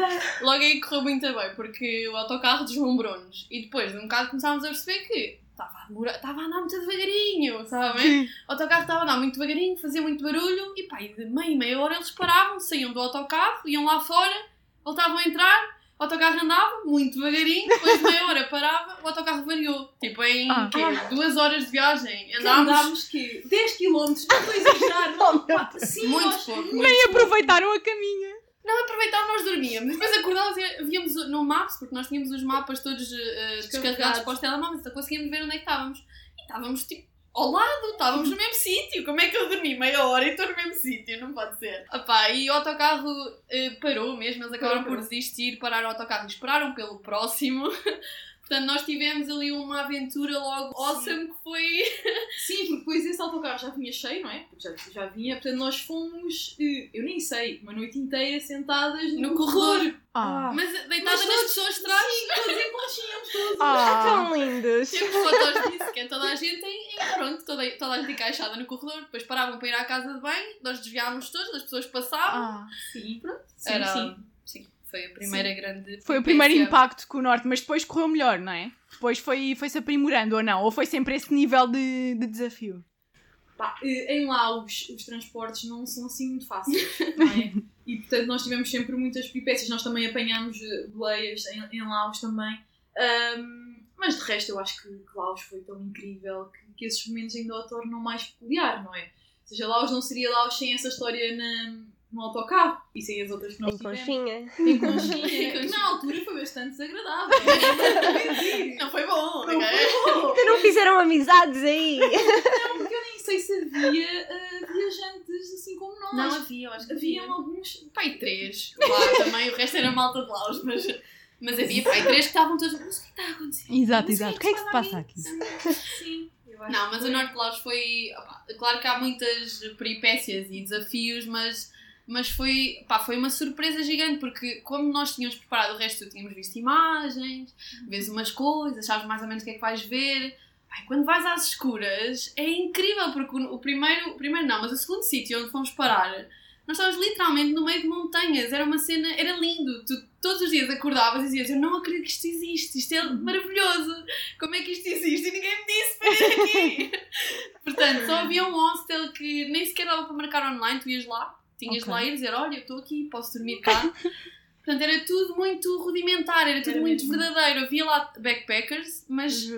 Logo aí correu muito bem, porque o autocarro deslumbrou-nos. E depois, de um bocado, começámos a perceber que estava a, demorar- estava a andar muito devagarinho, sabem? O autocarro estava a andar muito devagarinho, fazia muito barulho. E pá, e de meia, meia hora eles paravam, saíam do autocarro, iam lá fora, voltavam a entrar. O autocarro andava muito devagarinho, depois de meia hora parava, o autocarro variou. Tipo, em Ah. quê? duas horas de viagem. Andámos Andámos que 10 km, não estou a exagerar, não, pá, sim, muito nós- pouco. muito Nem pouco. aproveitaram a caminha. Não aproveitávamos, nós dormíamos. Depois acordávamos e víamos no Maps, porque nós tínhamos os mapas todos eh, descarregados para os telemóveis, então conseguíamos ver onde é que estávamos. E estávamos tipo ao lado, estávamos no mesmo sítio. Como é que eu dormi meia hora e estou no mesmo sítio? Não pode ser. Epá, e o autocarro eh, parou mesmo, eles acabaram Parou. por desistir, pararam o autocarro e esperaram pelo próximo. Portanto, nós tivemos ali uma aventura logo awesome que foi. Sim, porque depois esse autocarro já vinha cheio, não é? Já, já vinha, portanto nós fomos, eh, eu nem sei, uma noite inteira sentadas no, No corredor. Ah. Mas deitadas nas pessoas de trás. Sim, todos em conchinhas, todos. Ah. Tão lindos. Temos fotos disso, que é toda a gente em, em- pronto, toda, toda a gente encaixada no corredor, depois paravam para ir à casa de banho, nós desviámos todos, as pessoas passavam. Ah. Sim, pronto. Sim, Era, sim. Sim, foi a primeira grande. Foi o primeiro impacto com o norte, mas depois correu melhor, não é? Depois foi- foi-se aprimorando ou não? Ou foi sempre esse nível de, de desafio? Pá, eh, em Laos os transportes não são assim muito fáceis, não é? E portanto nós tivemos sempre muitas peripécias, nós também apanhámos eh, boleias em, em Laos também. Ahm, Mas de resto, eu acho que Laos foi tão incrível que, que esses momentos ainda o tornam mais peculiar, não é? Ou seja, Laos não seria Laos sem essa história na, no autocarro e sem as outras que nós Em tivemos. conchinha. Em conchinha, que na altura foi bastante desagradável. Não foi bom, Não foi bom. Que não fizeram amizades aí. Não, porque eu nem sei se havia ah, viajantes assim como nós. Não havia, eu acho que havia. Haviam alguns. Pai, três. Lá também, o resto era malta de Laos, mas, mas havia pai, três que estavam todos. Mas o que está a acontecer? Exato, Mas exato. O que é que se passa aqui? Sim, Não, mas o Norte de Laos foi. claro que há muitas peripécias e desafios, mas, mas foi, pá, foi uma surpresa gigante, porque como nós tínhamos preparado o resto, tínhamos visto imagens, vês umas coisas, sabes mais ou menos o que é que vais ver. E quando vais às escuras é incrível, porque o, o primeiro, o primeiro não, mas o segundo sítio onde fomos parar, nós estávamos literalmente no meio de montanhas, era uma cena, era lindo. Tu todos os dias acordavas e dizias: Eu não acredito que isto existe, isto é maravilhoso, como é que isto existe? E ninguém me disse para ir aqui. Portanto, só havia um hostel que nem sequer dava para marcar online, tu ias lá, tinhas Ok. lá e dizer: Olha, eu estou aqui, posso dormir cá. Portanto, era tudo muito rudimentar, era tudo Era muito mesmo. verdadeiro. Havia lá backpackers, mas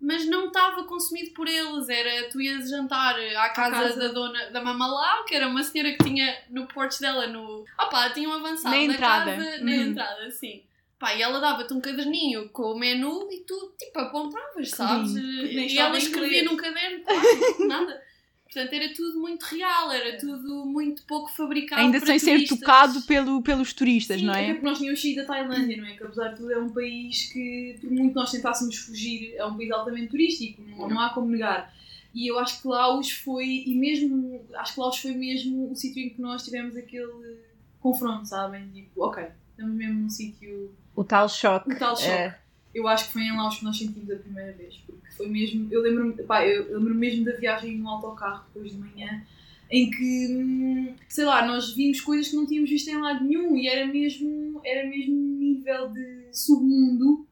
mas não estava consumido por eles. Era tu ias jantar à casa, casa. da dona da Mamalau, que era uma senhora que tinha no porte dela no. Opá, tinha um avançado Na na, entrada. casa, na Uhum. entrada, sim. Pá, e ela dava-te um caderninho com o menu e tu, tipo, apontavas, sabes? Nem E ela escrevia num caderno, claro, nada. Portanto, era tudo muito real, era tudo muito pouco fabricado. Ainda sem ser turistas. tocado pelo, pelos turistas, Sim, não até é? porque nós tínhamos saído da Tailândia, não é? Que apesar de tudo é um país que, por muito nós tentássemos fugir, é um país altamente turístico, não, não há como negar. E eu acho que Laos foi, e mesmo, acho que Laos foi mesmo o sítio em que nós tivemos aquele confronto, sabem? Tipo, ok, estamos mesmo num sítio, O tal choque. um tal choque. É. Eu acho que foi em Laos que nós sentimos a primeira vez, porque foi mesmo, eu lembro-me, eu lembro mesmo da viagem no autocarro depois de manhã, em que, hum, sei lá, nós vimos coisas que não tínhamos visto em lado nenhum e era mesmo, era mesmo um nível de submundo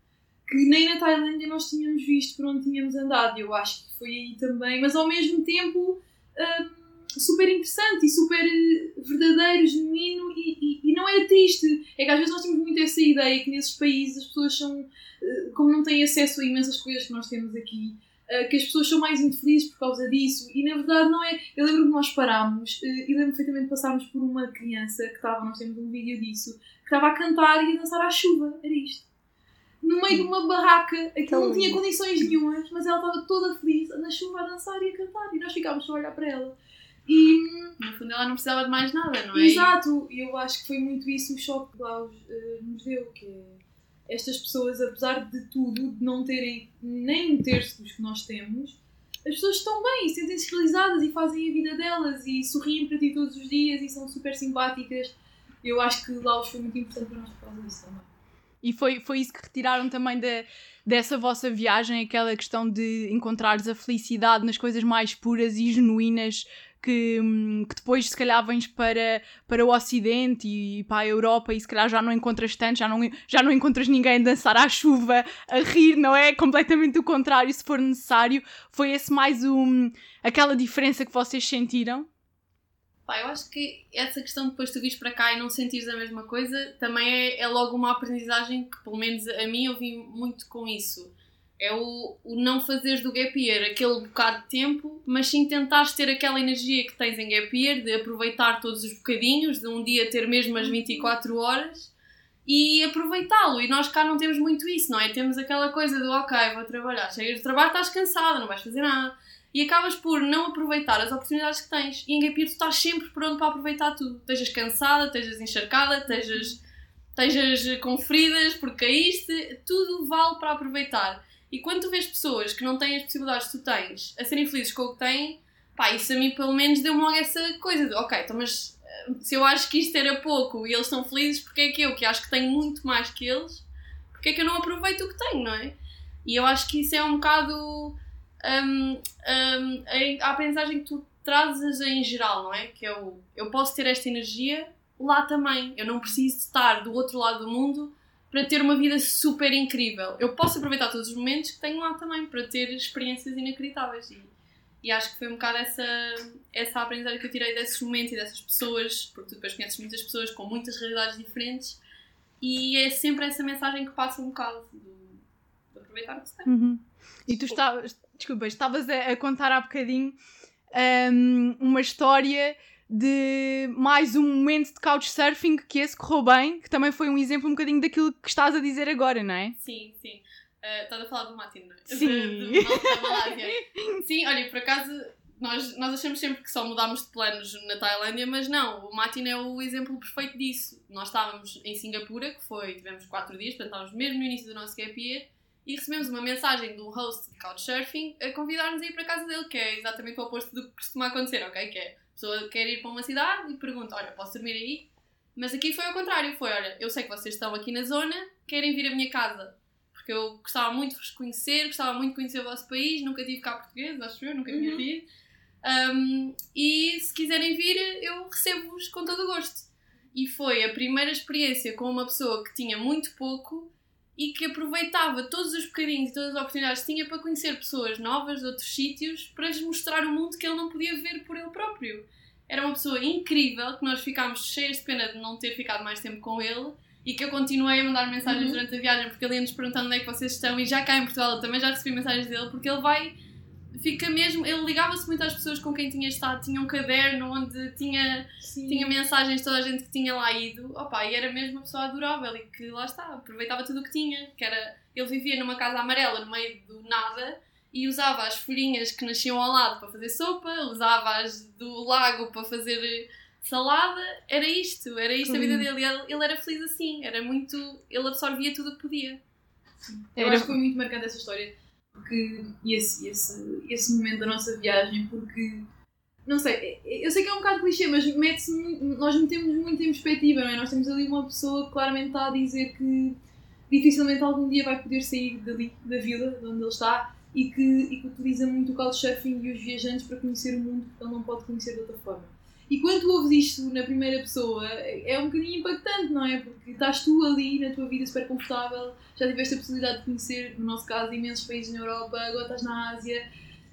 que nem na Tailândia nós tínhamos visto por onde tínhamos andado. Eu acho que foi aí também, mas ao mesmo tempo hum, super interessante e super eh, verdadeiro, genuíno e, e, e não era triste. É que às vezes nós temos muito essa ideia que nesses países as pessoas são, eh, como não têm acesso a imensas coisas que nós temos aqui, eh, que as pessoas são mais infelizes por causa disso. E na verdade não é. Eu lembro que nós parámos e lembro perfeitamente de passarmos por uma criança que estava, nós temos um vídeo disso, que estava a cantar e a dançar à chuva. Era isto. No meio de uma barraca, Tão não tinha condições nenhumas, mas ela estava toda feliz na chuva a dançar e a cantar. E nós ficámos só a olhar para ela. E No fundo, ela não precisava de mais nada, não é? Exato, e eu acho que foi muito isso o choque que Laos eh, nos deu, que é estas pessoas, apesar de tudo, de não terem nem um terço dos que nós temos, as pessoas estão bem, sentem-se realizadas e fazem a vida delas e sorriem para ti todos os dias e são super simpáticas. Eu acho que Laos foi muito importante para nós por causa disso também. E foi, foi isso que retiraram também da, dessa vossa viagem, aquela questão de encontrares a felicidade nas coisas mais puras e genuínas que, hum, que depois se calhar vens para, para o Ocidente e para a Europa e se calhar já não encontras tanto, já não, já não encontras ninguém a dançar à chuva, a rir, não é? Completamente o contrário, se for necessário. Foi esse mais um, aquela diferença que vocês sentiram? Pá, eu acho que essa questão de depois tu vires para cá e não sentires a mesma coisa também é, é logo uma aprendizagem que, pelo menos a mim, eu vim muito com isso. É o, o não fazeres do gap year aquele bocado de tempo, mas sim tentares ter aquela energia que tens em gap year, de aproveitar todos os bocadinhos, de um dia ter mesmo as 24 horas e aproveitá-lo. E nós cá não temos muito isso, não é? Temos aquela coisa do ok, vou trabalhar, chegas de trabalho, estás cansada, não vais fazer nada. E acabas por não aproveitar as oportunidades que tens. E em Gap Year tu estás sempre pronto para aproveitar tudo. Estejas cansada, estejas encharcada, estejas, estejas com feridas porque caíste, tudo vale para aproveitar. E quando tu vês pessoas que não têm as possibilidades que tu tens a serem felizes com o que têm, pá, isso a mim pelo menos deu-me logo essa coisa de ok, então mas eh, se eu acho que isto era pouco e eles estão felizes, porque é que eu, que acho que tenho muito mais que eles, porque é que eu não aproveito o que tenho, não é? E eu acho que isso é um bocado hum, hum, a, a aprendizagem que tu trazes em geral, não é? Que o eu posso ter esta energia lá também. Eu não preciso estar do outro lado do mundo para ter uma vida super incrível. Eu posso aproveitar todos os momentos que tenho lá também para ter experiências inacreditáveis. E, e acho que foi um bocado essa, essa aprendizagem que eu tirei desses momentos e dessas pessoas, porque tu depois conheces muitas pessoas com muitas realidades diferentes e é sempre essa mensagem que passa um bocado do, de aproveitar o que se tem. Uhum. E tu estavas, desculpa, estavas a, a contar há bocadinho um, uma história de mais um momento de couchsurfing que esse correu bem, que também foi um exemplo um bocadinho daquilo que estás a dizer agora, não é? Sim, sim. Uh, estás a falar do Matin, não é? Sim. De, de, da Malásia. sim, olha, por acaso nós, nós achamos sempre que só mudámos de planos na Tailândia, mas não, o Matin é o exemplo perfeito disso. Nós estávamos em Singapura, que foi, tivemos 4 dias, portanto estávamos mesmo no início do nosso gap year, e recebemos uma mensagem do host de Couchsurfing a convidar-nos a ir para a casa dele, que é exatamente o oposto do que costuma acontecer, ok? Que é pessoa quer ir para uma cidade e pergunta: Olha, posso dormir aí? Mas aqui foi ao contrário: foi, olha, eu sei que vocês estão aqui na zona, querem vir à minha casa. Porque eu gostava muito de vos conhecer, gostava muito de conhecer o vosso país, nunca tive cá português, acho eu, nunca tinha Uhum. tido. Um, e se quiserem vir, eu recebo-vos com todo o gosto. E foi a primeira experiência com uma pessoa que tinha muito pouco e que aproveitava todos os bocadinhos e todas as oportunidades que tinha para conhecer pessoas novas de outros sítios para lhes mostrar o mundo que ele não podia ver por ele próprio. Era uma pessoa incrível que nós ficámos cheias de pena de não ter ficado mais tempo com ele e que eu continuei a mandar mensagens Uhum. durante a viagem porque ele ia-nos perguntando onde é que vocês estão e já cá em Portugal eu também já recebi mensagens dele porque ele vai fica mesmo, ele ligava-se muito às pessoas com quem tinha estado, tinha um caderno onde tinha Sim. tinha mensagens de toda a gente que tinha lá ido, opa, e era mesmo uma pessoa adorável e que lá está, aproveitava tudo o que tinha, que era, ele vivia numa casa amarela no meio do nada e usava as folhinhas que nasciam ao lado para fazer sopa, usava as do lago para fazer salada, era isto, era isto a vida dele, ele, ele era feliz assim, era muito, ele absorvia tudo o que podia. Eu Era- acho que foi muito marcante essa história porque esse, esse, esse momento da nossa viagem, porque não sei, eu sei que é um bocado clichê, mas muito- nós metemos muito em perspectiva, não é? Nós temos ali uma pessoa que claramente está a dizer que dificilmente algum dia vai poder sair dali, da vila de onde ele está e que, e que utiliza muito o couchsurfing e os viajantes para conhecer o mundo que ele não pode conhecer de outra forma. E quando tu ouves isto na primeira pessoa, é um bocadinho impactante, não é? Porque estás tu ali na tua vida super confortável, já tiveste a possibilidade de conhecer, no nosso caso, imensos países na Europa, agora estás na Ásia,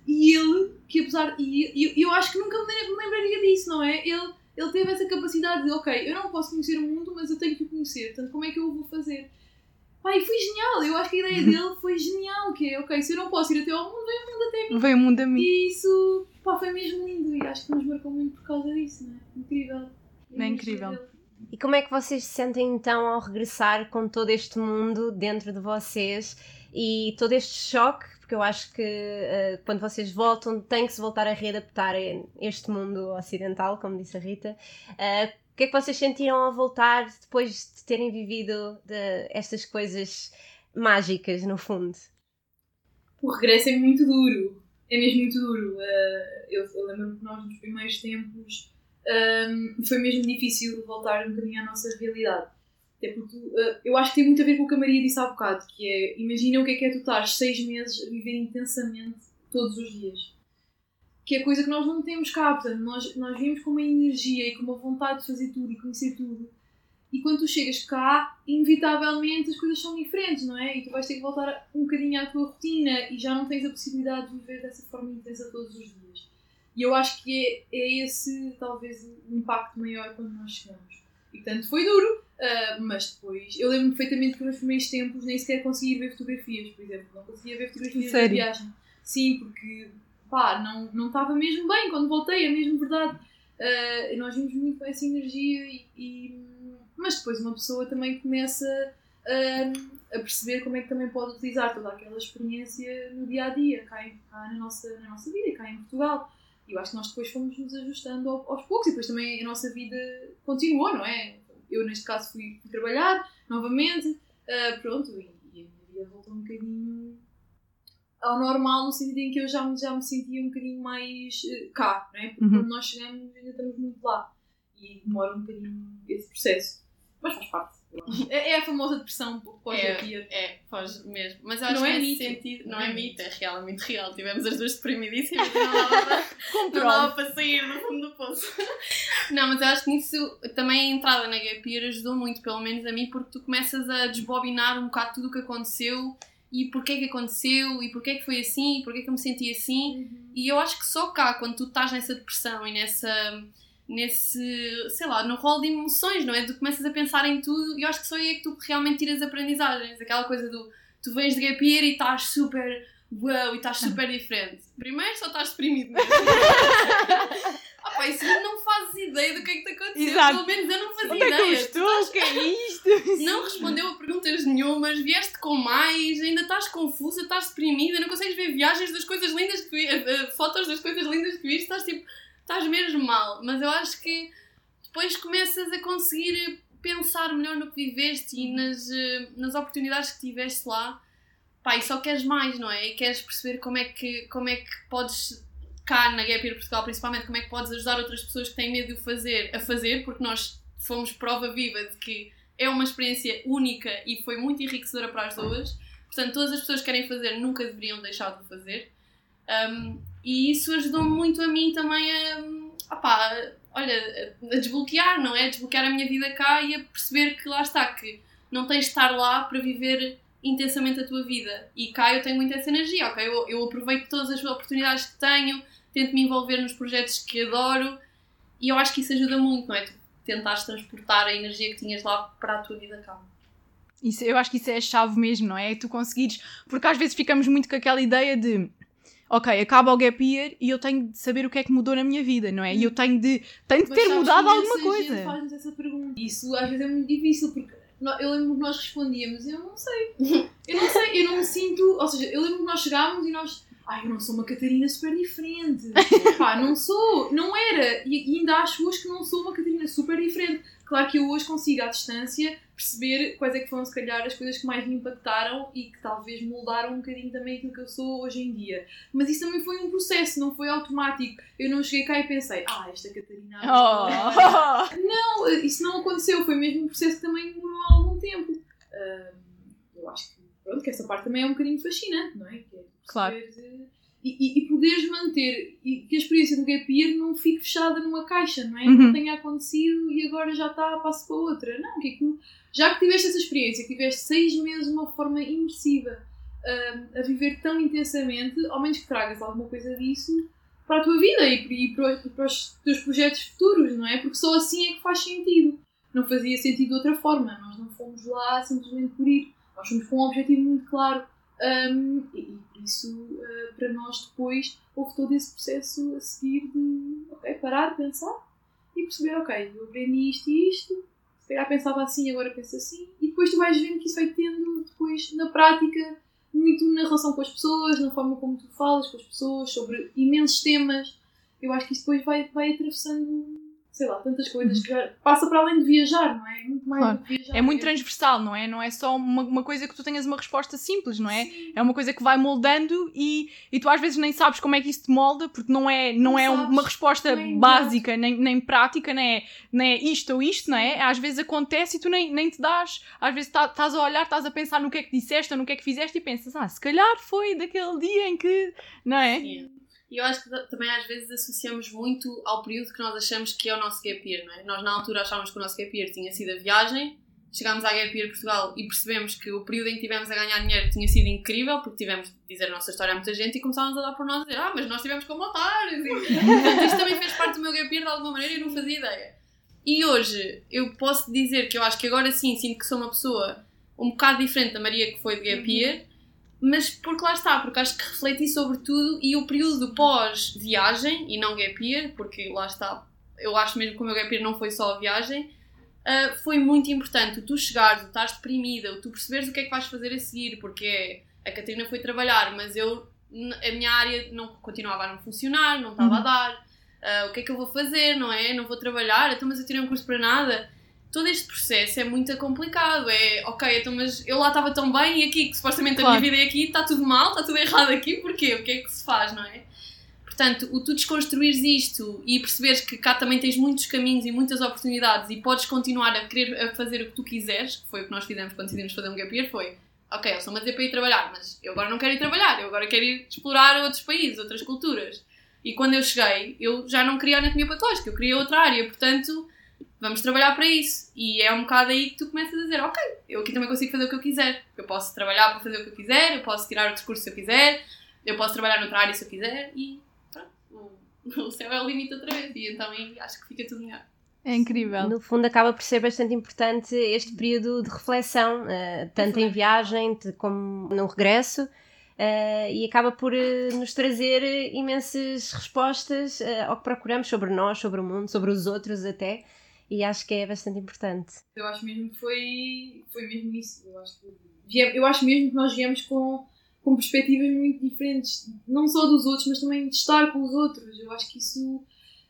e ele, que apesar. E e- eu acho que nunca me lem- me lembraria disso, não é? Ele, ele teve essa capacidade de, ok, eu não posso conhecer o mundo, mas eu tenho que o conhecer, portanto, como é que eu o vou fazer? E foi genial, eu acho que a ideia dele foi genial, que é, ok, se eu não posso ir até ao mundo, vem o mundo até mim. Veio o mundo a mim. E isso, pá, foi mesmo lindo, e acho que nos marcou muito por causa disso, não é? Incrível. É incrível. E como é que vocês se sentem então ao regressar com todo este mundo dentro de vocês e todo este choque? Porque eu acho que eh, quando vocês voltam tem que se voltar a readaptar a este mundo ocidental, como disse a Rita. Eh, o que é que vocês sentiram ao voltar depois de terem vivido de- estas coisas mágicas, no fundo? O regresso é muito duro. É mesmo muito duro. Uh, eu eu lembro-me que nós, nos primeiros tempos, um, foi mesmo difícil voltar um bocadinho à nossa realidade. Até porque uh, eu acho que tem muito a ver com o que a Maria disse há bocado, que é, imagina o que é que é tu estar seis meses a viver intensamente todos os dias. Que é coisa que nós não temos cá, portanto, nós, nós vimos com uma energia e com uma vontade de fazer tudo e conhecer tudo. E quando tu chegas cá, inevitavelmente as coisas são diferentes, não é? E tu vais ter que voltar um bocadinho à tua rotina e já não tens a possibilidade de viver dessa forma intensa todos os dias. E eu acho que é, é esse, talvez, o impacto maior quando nós chegamos. E portanto foi duro, ah, mas depois. Eu lembro perfeitamente que nos primeiros tempos nem sequer conseguia ver fotografias, por exemplo. Não conseguia ver fotografias da Sério? viagem. Sim, porque pá, não não estava mesmo bem quando voltei, é mesmo verdade. Ah, nós vimos muito essa energia e, e- mas depois uma pessoa também começa a, a perceber como é que também pode utilizar toda aquela experiência no dia a dia, cá, em- cá na, nossa, na nossa vida, cá em Portugal. E eu acho que nós depois fomos nos ajustando ao- aos poucos e depois também a nossa vida continuou, não é? Eu neste caso fui, trabalhar novamente, ah, pronto, e, e a minha vida voltou um bocadinho ao normal, no sentido em que eu já, me- já me sentia um bocadinho mais eh, cá, não é? Porque Uhum. quando nós chegamos ainda estamos muito lá e demora um bocadinho esse processo. Mas faz parte. acho. É, é a famosa depressão pós-terapia. É, foge mesmo. Mas eu Não acho é que nesse mito. sentido. Não, Não é, é mito, é real, é muito real. Tivemos as duas deprimidíssimas e não dava para, não dava para sair do fundo do poço. Não, mas eu acho que nisso também a entrada na Gap Year ajudou muito, pelo menos a mim, porque tu começas a desbobinar um bocado tudo o que aconteceu e porquê é que aconteceu e porquê é que foi assim e porquê é que eu me senti assim. E eu acho que só cá, quando tu estás nessa depressão e nessa. Nesse. sei lá, no rol de emoções, não é? Tu começas a pensar em tudo e eu acho que só aí é que tu realmente tiras aprendizagens. Aquela coisa do tu vens de gap year e estás super wow, e estás super diferente. Primeiro só estás deprimido. mesmo. Ah, pá, isso não fazes ideia do que é que te aconteceu. Exato. Pelo menos eu não fazia Onde é que ideia. Estou? O que é isto? não respondeu a perguntas nenhumas, vieste com mais, ainda estás confusa, estás deprimida, não consegues ver viagens das coisas lindas que vi, eh, eh, fotos das coisas lindas que viste, estás estás mesmo mal. Mas eu acho que depois começas a conseguir pensar melhor no que viveste e nas, eh, nas oportunidades que tiveste lá. Pá, e só queres mais, não é? E queres perceber como é que, como é que podes, cá na Gap Year Portugal principalmente, como é que podes ajudar outras pessoas que têm medo de fazer a fazer, porque nós fomos prova viva de que é uma experiência única e foi muito enriquecedora para as duas. Portanto, todas as pessoas que querem fazer nunca deveriam deixar de fazer. Um, e isso ajudou-me muito a mim também a, opá, olha, a desbloquear, não é? A desbloquear a minha vida cá e a perceber que lá está, que não tens de estar lá para viver intensamente a tua vida. E cá eu tenho muita essa energia, ok? Eu, eu aproveito todas as oportunidades que tenho, tento me envolver nos projetos que adoro e eu acho que isso ajuda muito, não é? Tu tentares transportar a energia que tinhas lá para a tua vida cá. Isso, eu acho que isso é a chave mesmo, não? É tu conseguires. Porque às vezes ficamos muito com aquela ideia de. Ok, acaba o gap year e eu tenho de saber o que é que mudou na minha vida, não é? E eu tenho de, tenho de Mas ter sabes mudado alguma coisa. faz-nos essa pergunta. Isso às vezes é muito difícil porque eu lembro que nós respondíamos, eu não sei. Eu não sei, eu não me sinto. Ou seja, eu lembro que nós chegámos e nós. Ai, eu não sou uma Catarina super diferente. Pá, não sou, não era. E, ainda acho hoje que não sou uma Catarina super diferente. Claro que eu hoje consigo, à distância, perceber quais é que foram, se calhar, as coisas que mais me impactaram e que talvez moldaram um bocadinho também aquilo que eu sou hoje em dia. Mas isso também foi um processo, não foi automático. Eu não cheguei cá e pensei, ah, esta Catarina. Oh. Não, isso não aconteceu, foi mesmo um processo que também demorou algum tempo. Ahm, eu acho que, pronto, que essa parte também é um bocadinho fascinante, não é? Que é Claro. E, e, poderes manter, e que a experiência do gap year não fique fechada numa caixa, não é? Uhum. Não tenha acontecido e agora já está, passo para outra. Não, que aquilo, já que tiveste essa experiência, que tiveste seis meses de uma forma imersiva ahm, a viver tão intensamente, ao menos que tragas alguma coisa disso para a tua vida e, e para, os- para os teus projetos futuros, não é? Porque só assim é que faz sentido. Não fazia sentido de outra forma. Nós não fomos lá simplesmente por ir. Nós fomos com um objetivo muito claro. Um, e, isso, uh, para nós depois, houve todo esse processo a seguir de ok, parar, pensar e perceber, ok, eu aprendi isto e isto, se calhar pensava assim, agora penso assim, e depois tu vais vendo que isso vai tendo depois na prática muito na relação com as pessoas, na forma como tu falas com as pessoas, sobre imensos temas. Eu acho que isso depois vai, vai atravessando, sei lá, tantas coisas que passa para além de viajar, não é? É muito mais Claro. do que viajar. É muito transversal, não é? Não é só uma, uma coisa que tu tenhas uma resposta simples, não é? É uma coisa que vai moldando e, e tu às vezes nem sabes como é que isso te molda, porque não é, não Não é sabes. uma resposta Não é básica, nem, nem prática, nem é, nem é isto ou isto, não é? Às vezes acontece e tu nem, nem te dás. Às vezes tá- estás a olhar, estás a pensar no que é que disseste ou no que é que fizeste e pensas, ah, se calhar foi daquele dia em que. Não é? Sim. E eu acho que ta- também às vezes associamos muito ao período que nós achamos que é o nosso gap year, não é? Nós na altura achávamos que o nosso gap year tinha sido a viagem, chegámos à gap year Portugal e percebemos que o período em que tivemos a ganhar dinheiro tinha sido incrível, porque tivemos de dizer a nossa história a muita gente e começámos a dar por nós a dizer, ah, mas nós tivemos como otários. E, portanto, isto também fez parte do meu gap year de alguma maneira e não fazia ideia. E hoje eu posso dizer que eu acho que agora sim sinto que sou uma pessoa um bocado diferente da Maria que foi de gap year, mas porque lá está, porque acho que refleti sobre tudo e o período pós-viagem e não gap year, porque lá está, eu acho mesmo que o meu gap year não foi só a viagem, ah, foi muito importante. O tu chegares, o estás deprimida, o tu perceberes o que é que vais fazer a seguir, porque é, a Catarina foi trabalhar, mas eu, a minha área não continuava a não funcionar, não estava a dar. Ah, o que é que eu vou fazer, não é? Não vou trabalhar, então, mas eu tirei um curso para nada. Todo este processo é muito complicado. É, ok, então, mas eu lá estava tão bem e aqui, que supostamente a Claro. minha vida é aqui, está tudo mal, está tudo errado aqui, porquê? O que é que se faz, não é? Portanto, o tu desconstruires isto e perceberes que cá também tens muitos caminhos e muitas oportunidades e podes continuar a querer a fazer o que tu quiseres, que foi o que nós fizemos quando decidimos fazer um gap year, foi ok, eles estão a dizer para ir trabalhar, mas eu agora não quero ir trabalhar, eu agora quero ir explorar outros países, outras culturas. E quando eu cheguei, eu já não queria anatomia patológica, eu queria outra área, portanto, vamos trabalhar para isso. E é um bocado aí que tu começas a dizer, ok, eu aqui também consigo fazer o que eu quiser. Eu posso trabalhar para fazer o que eu quiser, eu posso tirar outros cursos se eu quiser, eu posso trabalhar noutra área se eu quiser e pronto, o, o céu é o limite outra vez. E então aí acho que fica tudo melhor. É incrível. No fundo, acaba por ser bastante importante este período de reflexão, uh, tanto em viagem como no regresso, uh, e acaba por uh, nos trazer imensas respostas ao que procuramos sobre nós, sobre o mundo, sobre os outros até, e acho que é bastante importante. Eu acho mesmo que foi, foi mesmo isso. Eu acho, que, eu acho mesmo que nós viemos com, com perspectivas muito diferentes, não só dos outros, mas também de estar com os outros. Eu acho que isso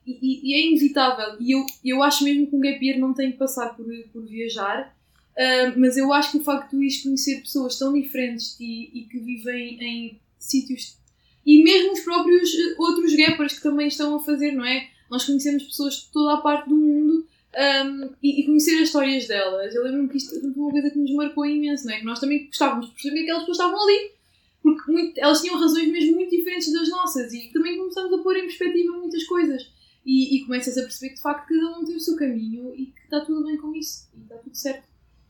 e, e, é inevitável. E eu, eu acho mesmo que um gap year não tem que passar por, por viajar, uh, mas eu acho que o facto de tu conhecer pessoas tão diferentes ti e que vivem em sítios. E mesmo os próprios ah, outros gappers que também estão a fazer, não é? Nós conhecemos pessoas de toda a parte do mundo um, e, e, conhecer as histórias delas. Eu lembro-me que isto foi uma coisa que nos marcou imenso, não é? Que nós também gostávamos de perceber que aquelas pessoas estavam ali. Porque muito, elas tinham razões mesmo muito diferentes das nossas e também começamos a pôr em perspectiva muitas coisas e, e começas a perceber que de facto cada um tem o seu caminho e que está tudo bem com isso e está tudo certo.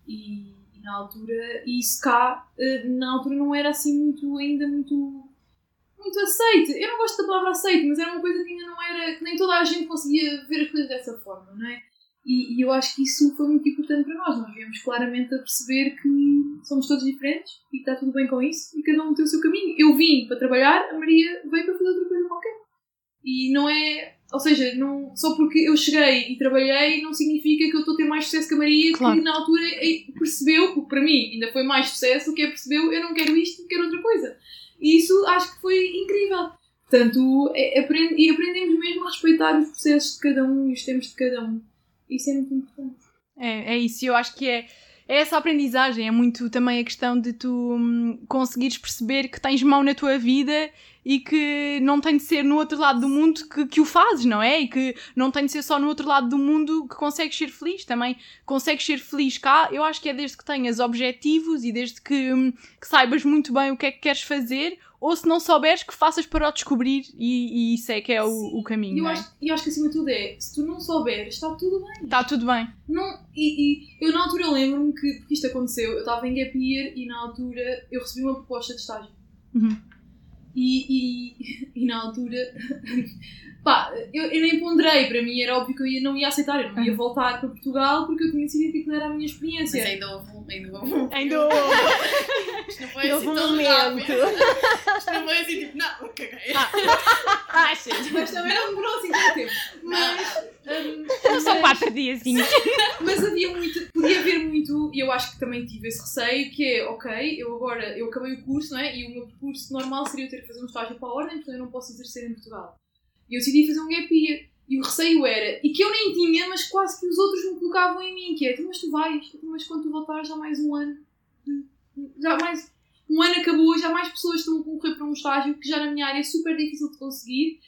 E, e na altura, e isso cá, eh, na altura não era assim muito, ainda muito, muito aceite. Eu não gosto da palavra aceite, mas era uma coisa que ainda não era, que nem toda a gente conseguia ver as coisas dessa forma, não é? E, e, eu acho que isso foi muito importante para nós. Nós viemos claramente a perceber que somos todos diferentes e que está tudo bem com isso e cada um tem o seu caminho. Eu vim para trabalhar, a Maria veio para fazer outra coisa qualquer. E não é ou seja, não, só porque eu cheguei e trabalhei não significa que eu estou a ter mais sucesso que a Maria, claro. que na altura percebeu, o que para mim ainda foi mais sucesso, o que é percebeu, eu não quero isto, quero outra coisa. E isso acho que foi incrível. Portanto, é, aprend, e aprendemos mesmo a respeitar os processos de cada um e os tempos de cada um. Isso é muito importante. É, é isso, eu acho que é, é essa aprendizagem, é muito também a questão de tu hum, conseguires perceber que tens mão na tua vida e que não tem de ser no outro lado do mundo que, que o fazes, não é? E que não tem de ser só no outro lado do mundo que consegues ser feliz, também consegues ser feliz cá. Eu acho que é desde que tenhas objetivos e desde que, hum, que saibas muito bem o que é que queres fazer, ou se não souberes, que faças para o descobrir e, e isso é que é o, o caminho. E eu, é? acho, eu acho que acima de tudo é, se tu não souberes, está tudo bem. Está tudo bem. Não, e, e eu na altura lembro-me que, que isto aconteceu, eu estava em Gap Year e na altura eu recebi uma proposta de estágio. Uhum. E, e, e na altura, pá, eu, eu, nem ponderei, para mim era óbvio que eu ia, não ia aceitar, eu não ia voltar para Portugal porque eu tinha decidido que aquilo era a minha experiência. Mas ainda houve um. Ainda houve Ainda houve. Isto não foi assim tão rápido. Isto não foi assim tipo, não, caguei. Ah, Mas também não demorou assim tanto tempo. Mas. Um, Só quatro dias, mas havia muito, podia haver muito, e eu acho que também tive esse receio, que é, ok, eu agora, eu acabei o curso, não é? E o meu percurso normal seria eu ter que fazer um estágio para a ordem, portanto eu não posso exercer em Portugal. E eu decidi fazer um gap year. E o receio era, e que eu nem tinha, mas quase que os outros me colocavam em mim, que é, mas tu vais, mas quando tu voltares já mais um ano, já mais um ano acabou, já mais pessoas estão a concorrer para um estágio que já na minha área é super difícil de conseguir.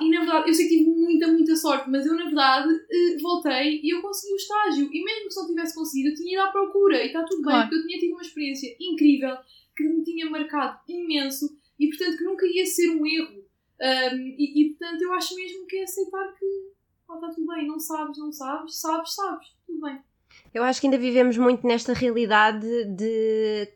e na verdade, eu sei que tive muita, muita sorte, mas eu na verdade eh, voltei e eu consegui o estágio. E mesmo que se não tivesse conseguido, eu tinha ido à procura e está tudo bem, porque eu tinha tido uma experiência incrível que me tinha marcado imenso e portanto que nunca ia ser um erro. Um, e, e, portanto eu acho mesmo que é aceitar que está tudo bem, não sabes, não sabes, sabes, sabes, tudo bem. Eu acho que ainda vivemos muito nesta realidade de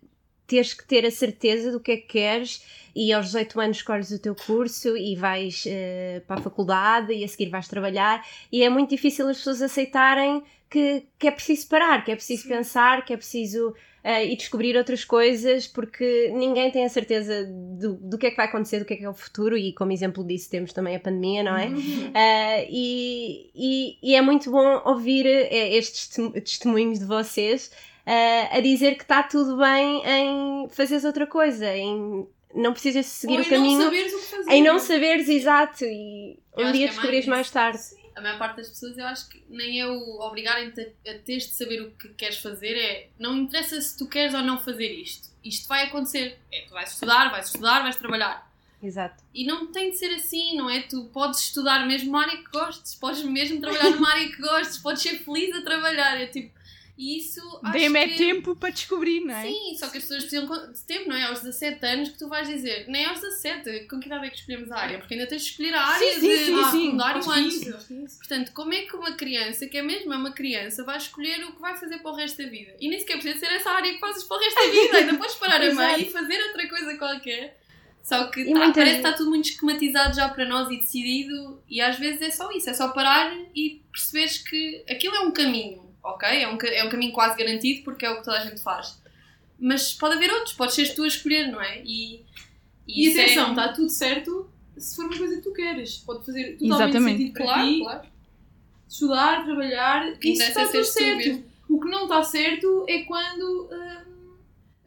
teres que ter a certeza do que é que queres e aos 18 anos escolhes o teu curso e vais uh, para a faculdade e a seguir vais trabalhar e é muito difícil as pessoas aceitarem que, que é preciso parar, que é preciso Sim. pensar, que é preciso uh, e descobrir outras coisas, porque ninguém tem a certeza do, do que é que vai acontecer, do que é que é o futuro, e como exemplo disso temos também a pandemia, não é? Uh, e, e, e, é muito bom ouvir eh, estes testemunhos de vocês uh, a dizer que está tudo bem em fazeres outra coisa, em não precisas seguir Ou o caminho. Em não saberes o que fazer. Em não saberes, exato, e um dia é descobrires mais, mais tarde. Sim a maior parte das pessoas, eu acho que nem é o obrigarem-te a, a teres de saber o que queres fazer, é não interessa se tu queres ou não fazer isto. Isto vai acontecer. É, tu vais estudar, vais estudar, vais trabalhar. Exato. E não tem de ser assim, não é? Tu podes estudar mesmo uma área que gostes, podes mesmo trabalhar numa área que gostes, podes ser feliz a trabalhar. É tipo, e isso Dê-me é que... tempo para descobrir, não é? Sim, só que as pessoas precisam de tempo, não é? Aos 17 anos que tu vais dizer, nem aos 17, com que idade é que escolhemos a área? Porque ainda tens de escolher a área sim, de, sim, de sim, secundário antes. Portanto, como é que uma criança, que é mesmo é uma criança, vai escolher o que vai fazer para o resto da vida? E nem sequer precisa ser essa área que fazes para o resto da vida, ainda podes parar a meio e fazer outra coisa qualquer Só que tá- parece que está tudo muito esquematizado já para nós e decidido, e às vezes é só isso, é só parar e perceberes que aquilo é um caminho, ok? É um, é um caminho quase garantido porque é o que toda a gente faz. Mas pode haver outros, pode seres tu a escolher, não é? E, E isso é- atenção, está tudo certo se for uma coisa que tu queres. Pode fazer totalmente Exatamente. sentido para Claro, ti. claro. Estudar, trabalhar, que isso está é tudo certo. O que não está certo é quando hum,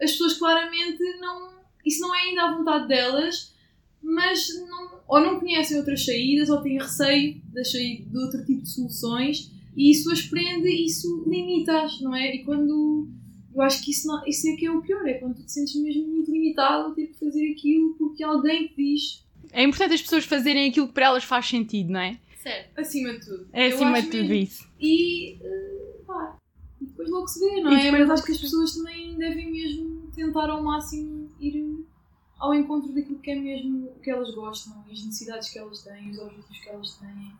as pessoas claramente não. Isso não é ainda à vontade delas, mas não, ou não conhecem outras saídas ou têm receio de, sair de outro tipo de soluções e isso as prende e isso limita-as, não é? E quando. Eu acho que isso, não, isso é que é o pior, é quando tu te sentes mesmo muito limitado a ter que fazer aquilo porque alguém te diz É importante as pessoas fazerem aquilo que para elas faz sentido, não é? Certo. acima de tudo. É acima de tudo mesmo. isso. E eh, pá, e depois logo se vê, não E é? Mas acho que as pessoas também devem mesmo tentar ao máximo ir ao encontro daquilo que é mesmo o que elas gostam, as necessidades que elas têm, os objetivos que elas têm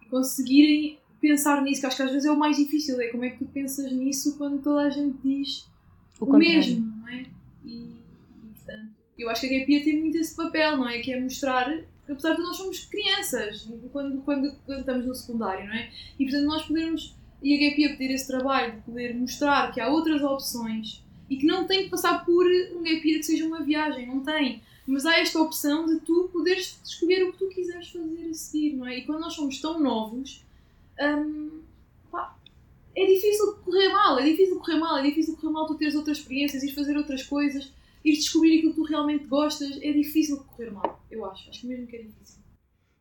e conseguirem pensar nisso, que acho que às vezes é o mais difícil, é como é que tu pensas nisso quando toda a gente diz O o, mesmo, não é? E, portanto, eu acho que a Gapia tem muito esse papel, não é? Que é mostrar que apesar de nós somos crianças quando, quando, quando estamos no secundário, não é? E portanto nós podermos, e a Gapia poder esse trabalho de poder mostrar que há outras opções e que não tem que passar por um Gapia que seja uma viagem, não tem. Mas há esta opção de tu poderes escolher o que tu quiseres fazer a seguir, não é? E quando nós somos tão novos, pá, é difícil correr mal, é difícil correr mal, é difícil correr mal tu teres outras experiências, ires fazer outras coisas, ires descobrir aquilo que tu realmente gostas, é difícil correr mal, eu acho, acho mesmo que é difícil.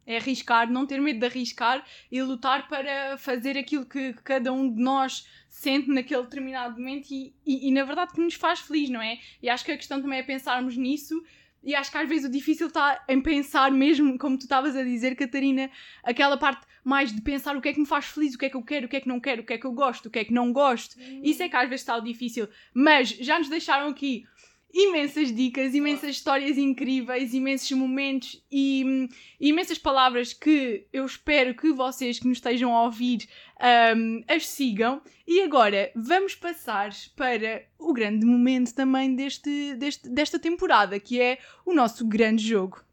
É arriscar, não ter medo de arriscar e lutar para fazer aquilo que cada um de nós sente naquele determinado momento e, e, e, na verdade que nos faz feliz, não é? E acho que a questão também é pensarmos nisso e acho que às vezes o difícil está em pensar mesmo, como tu estavas a dizer, Catarina, aquela parte mais de pensar o que é que me faz feliz, o que é que eu quero, o que é que não quero, o que é que eu gosto, o que é que não gosto. Isso é que às vezes está difícil. Mas já nos deixaram aqui imensas dicas, imensas histórias incríveis, imensos momentos e hum, imensas palavras que eu espero que vocês que nos estejam a ouvir hum, as sigam. E agora vamos passar para o grande momento também deste, deste, desta temporada, que é o nosso grande jogo.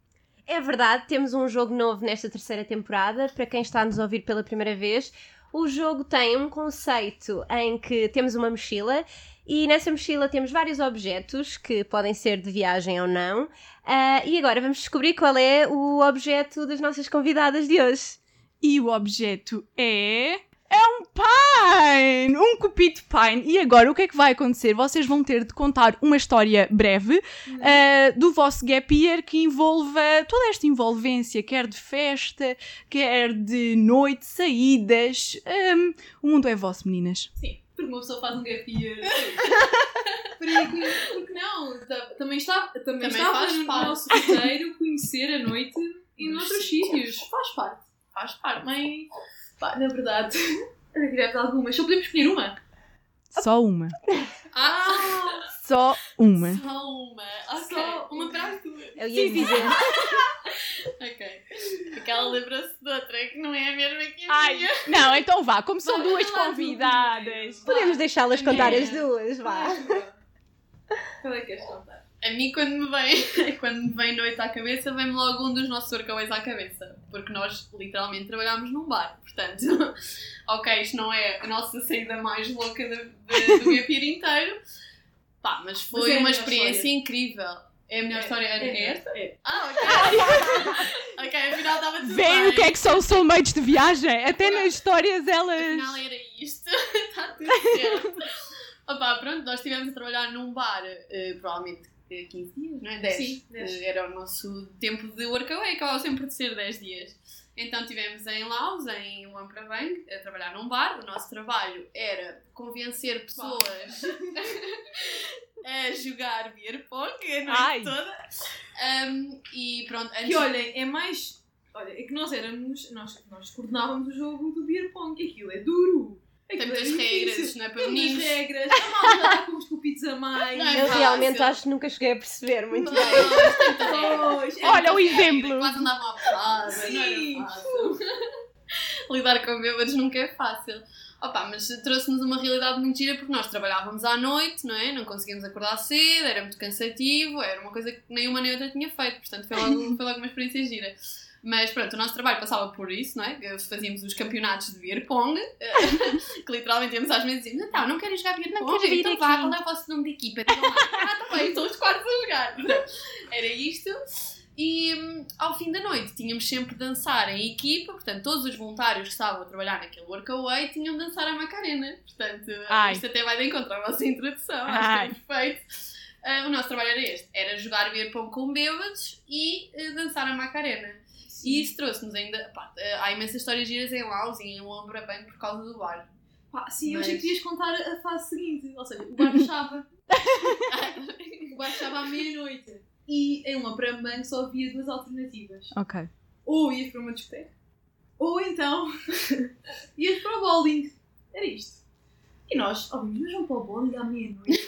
É verdade, temos um jogo novo nesta terceira temporada. Para quem está a nos ouvir pela primeira vez, o jogo tem um conceito em que temos uma mochila e nessa mochila temos vários objetos que podem ser de viagem ou não. Ah, e agora vamos descobrir qual é o objeto das nossas convidadas de hoje. E o objeto é. É um pine! Um cupito pine. E agora o que é que vai acontecer? Vocês vão ter de contar uma história breve ah, do vosso gap year que envolva toda esta envolvência, quer de festa, quer de noite, saídas. Ahm, o mundo é vosso, meninas. Sim, porque uma pessoa faz um gap year. porque, porque não? Ta- Também está, também Também está faz no parte. nosso roteiro conhecer a noite em Nos outros sítios. sítios. Faz parte. Faz parte. Mas, pá, na verdade, tivemos algumas. Só podemos escolher uma. Só uma. Ah, Só uma. só uma. Ok, Só uma para as duas. Eu ia dizer. Ok. Aquela lembra-se de outra que não é a mesma que a Ai, minha. não, então vá, como são Vai, duas convidadas. Podemos deixá-las contar É. as duas, vá. Qual é que queres contar? A mim, quando me vem, quando me vem noite à cabeça, vem-me logo um dos nossos workaways à cabeça. Porque nós, literalmente, trabalhámos num bar. Portanto, ok, isto não é a nossa saída mais louca de- de- do gap year inteiro. Pá, mas foi Mas é uma experiência história. incrível. É a melhor história? É, é esta? É. Ah, ok. ok, afinal estava tudo Vêem bem. o que é que são soulmates de viagem? Até nas histórias elas. Afinal era isto. Está tudo certo. Opa, pronto, nós estivemos a trabalhar num bar, eh, provavelmente 15 dias, não é? 10. Sim, 10. Eh, era o nosso tempo de workaway, acabava sempre de ser 10 dias. Então estivemos em Laos, em Luang a trabalhar num bar. O nosso trabalho era convencer pessoas a jogar beer pong a noite Ai. toda. Um, e pronto, antes Que olhem, é mais. Olha, é que nós éramos. Nós, nós coordenávamos o jogo do beer pong. e Aquilo é duro. Tem Aquilo é muitas regras, não é para Tem muitas meninos. regras. A malta já está com os cupidos a mais. Não é Eu fácil. realmente acho que nunca cheguei a perceber muito bem. É Olha o exemplo. Quase andavam à não Sim. era fácil. lidar com bêbados nunca é fácil. Opa, mas trouxe-nos uma realidade muito gira porque nós trabalhávamos à noite, não é? Não conseguíamos acordar cedo, era muito cansativo, era uma coisa que nem uma nem outra tinha feito, portanto foi logo, foi logo uma experiência gira. Mas pronto, o nosso trabalho passava por isso, não é? Fazíamos os campeonatos de beer pong, que literalmente íamos às vezes e dizíamos: Então, não querem jogar beer Não pong? Então vá, aqui." qual é o vosso nome de equipa? Lá. ah, tá bem, são os quartos a jogar. Era isto. E hum, ao fim da noite tínhamos sempre de dançar em equipa, portanto, todos os voluntários que estavam a trabalhar naquele workaway tinham de dançar a Macarena. Portanto, Ai. isto até vai de encontro à vossa introdução, acho que é perfeito. Ah, o nosso trabalho era este: era jogar beer pong com bêbados e eh, dançar a Macarena. E isso trouxe-nos ainda. Pá, eh, há imensas histórias giras em Laos e em Lombra bem por causa do bar. Pá, sim, eu Mas- achei que ias contar a fase seguinte. Ou seja, o bar fechava. o bar fechava à meia-noite. E em uma Prambank só havia duas alternativas. Ok. Ou ias para uma discoteca, ou então ias para o bowling. Era isto. E nós, ó, mas vamos para o bowling à meia-noite.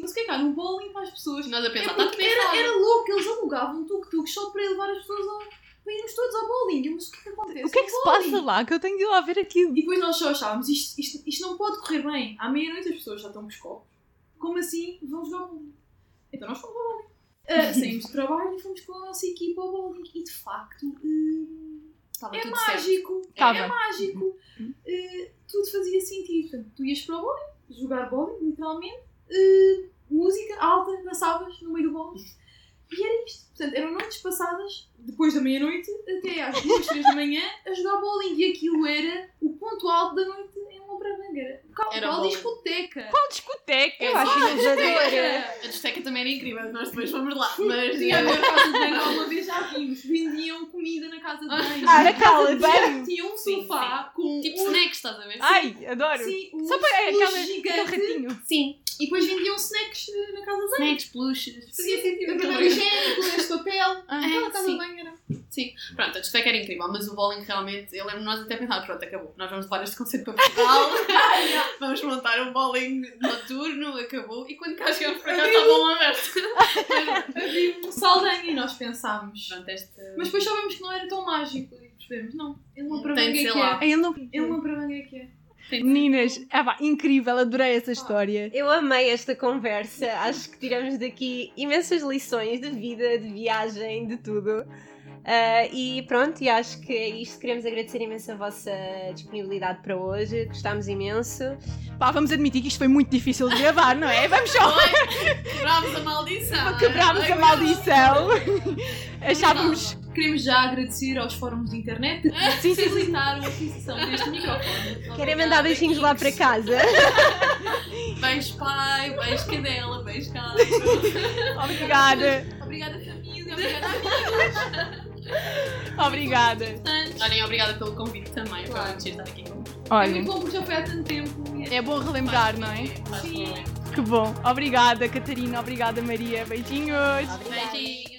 Mas o que é que há no bowling para as pessoas? Nós a É pensar, está porque tudo era, era louco, eles alugavam tuk-tuk só para levar as pessoas ao. para irmos todos ao bowling. Mas o que é que acontece? O que é que se passa lá? Que eu tenho de ir lá ver aquilo. E depois nós só achávamos, isto, isto, isto não pode correr bem. À meia-noite as pessoas já estão com os copos. Como assim vão jogar bowling? Então nós fomos ao bowling. Ah, saímos de trabalho e fomos com a nossa equipa ao bowling. E de facto, hum, Estava é certo. mágico. Tava. É mágico. Uh, tudo fazia sentido. Tu ias para o bowling, jogar bowling, literalmente, uh, música alta, dançavas no meio do bowling. E era isto. Portanto, eram noites passadas, depois da meia-noite, até às duas, três da manhã, a jogar bowling. E aquilo era o ponto alto da noite em Lombramanga. Era Era qual bowling. discoteca. Qual discoteca? Eu acho inovadora. A discoteca também era incrível, nós depois fomos lá. Mas Mas tinha a casa de banho, alguma vez já vimos. Vendiam comida na casa de banho. Ah, na casa de Tinha- banho? Tinha um Sim, sofá com tipo um snacks, estás a ver? Ai, adoro. Sim, um Só para é, aquela, aquele gigante. ratinho. Sim, E depois vendiam snacks eh, na casa de banho. snacks, peluches. Fazia sentido. Papel higiênico, este papel. Ah, Aquela casa sim. de banho era. Pronto, a discoteca era incrível, mas o bowling realmente, eu lembro nós até pensávamos, pronto, acabou. Nós vamos levar este conceito para Portugal, vamos montar um bowling noturno, acabou. E quando cá chegamos para cá estavam abertos. Havia um saldanha e nós pensámos. Pronto, este... Mas depois soubemos que não era tão mágico. E percebemos, não. Ele não para é que lá. é. Ele não... Ele não para é que é. Meninas, ah, pá, incrível, adorei essa história. Eu amei esta conversa. Acho que tiramos daqui imensas lições de vida, de viagem, de tudo. Ah, e pronto, e acho que é isto. Queremos agradecer imenso a vossa disponibilidade para hoje. Gostámos imenso. Pá, vamos admitir que isto foi muito difícil de gravar, não é? Vamos só Quebrámos a maldição. quebrarmos a maldição. Achávamos. Queremos já agradecer aos fóruns de internet que facilitaram a aquisição deste microfone. Querem mandar beijinhos lá para casa? Beijo pai, beijo cadela, beijo casa. Obrigada. Obrigada, família. Obrigada, amigos. Obrigada. Olhem, obrigada pelo convite também. Foi muito giro estar aqui com É Olha, muito bom porque já foi há tanto tempo. e é bom relembrar, não é? Sim. Que bom. Obrigada, Catarina. Obrigada, Maria. Beijinhos. Beijinhos.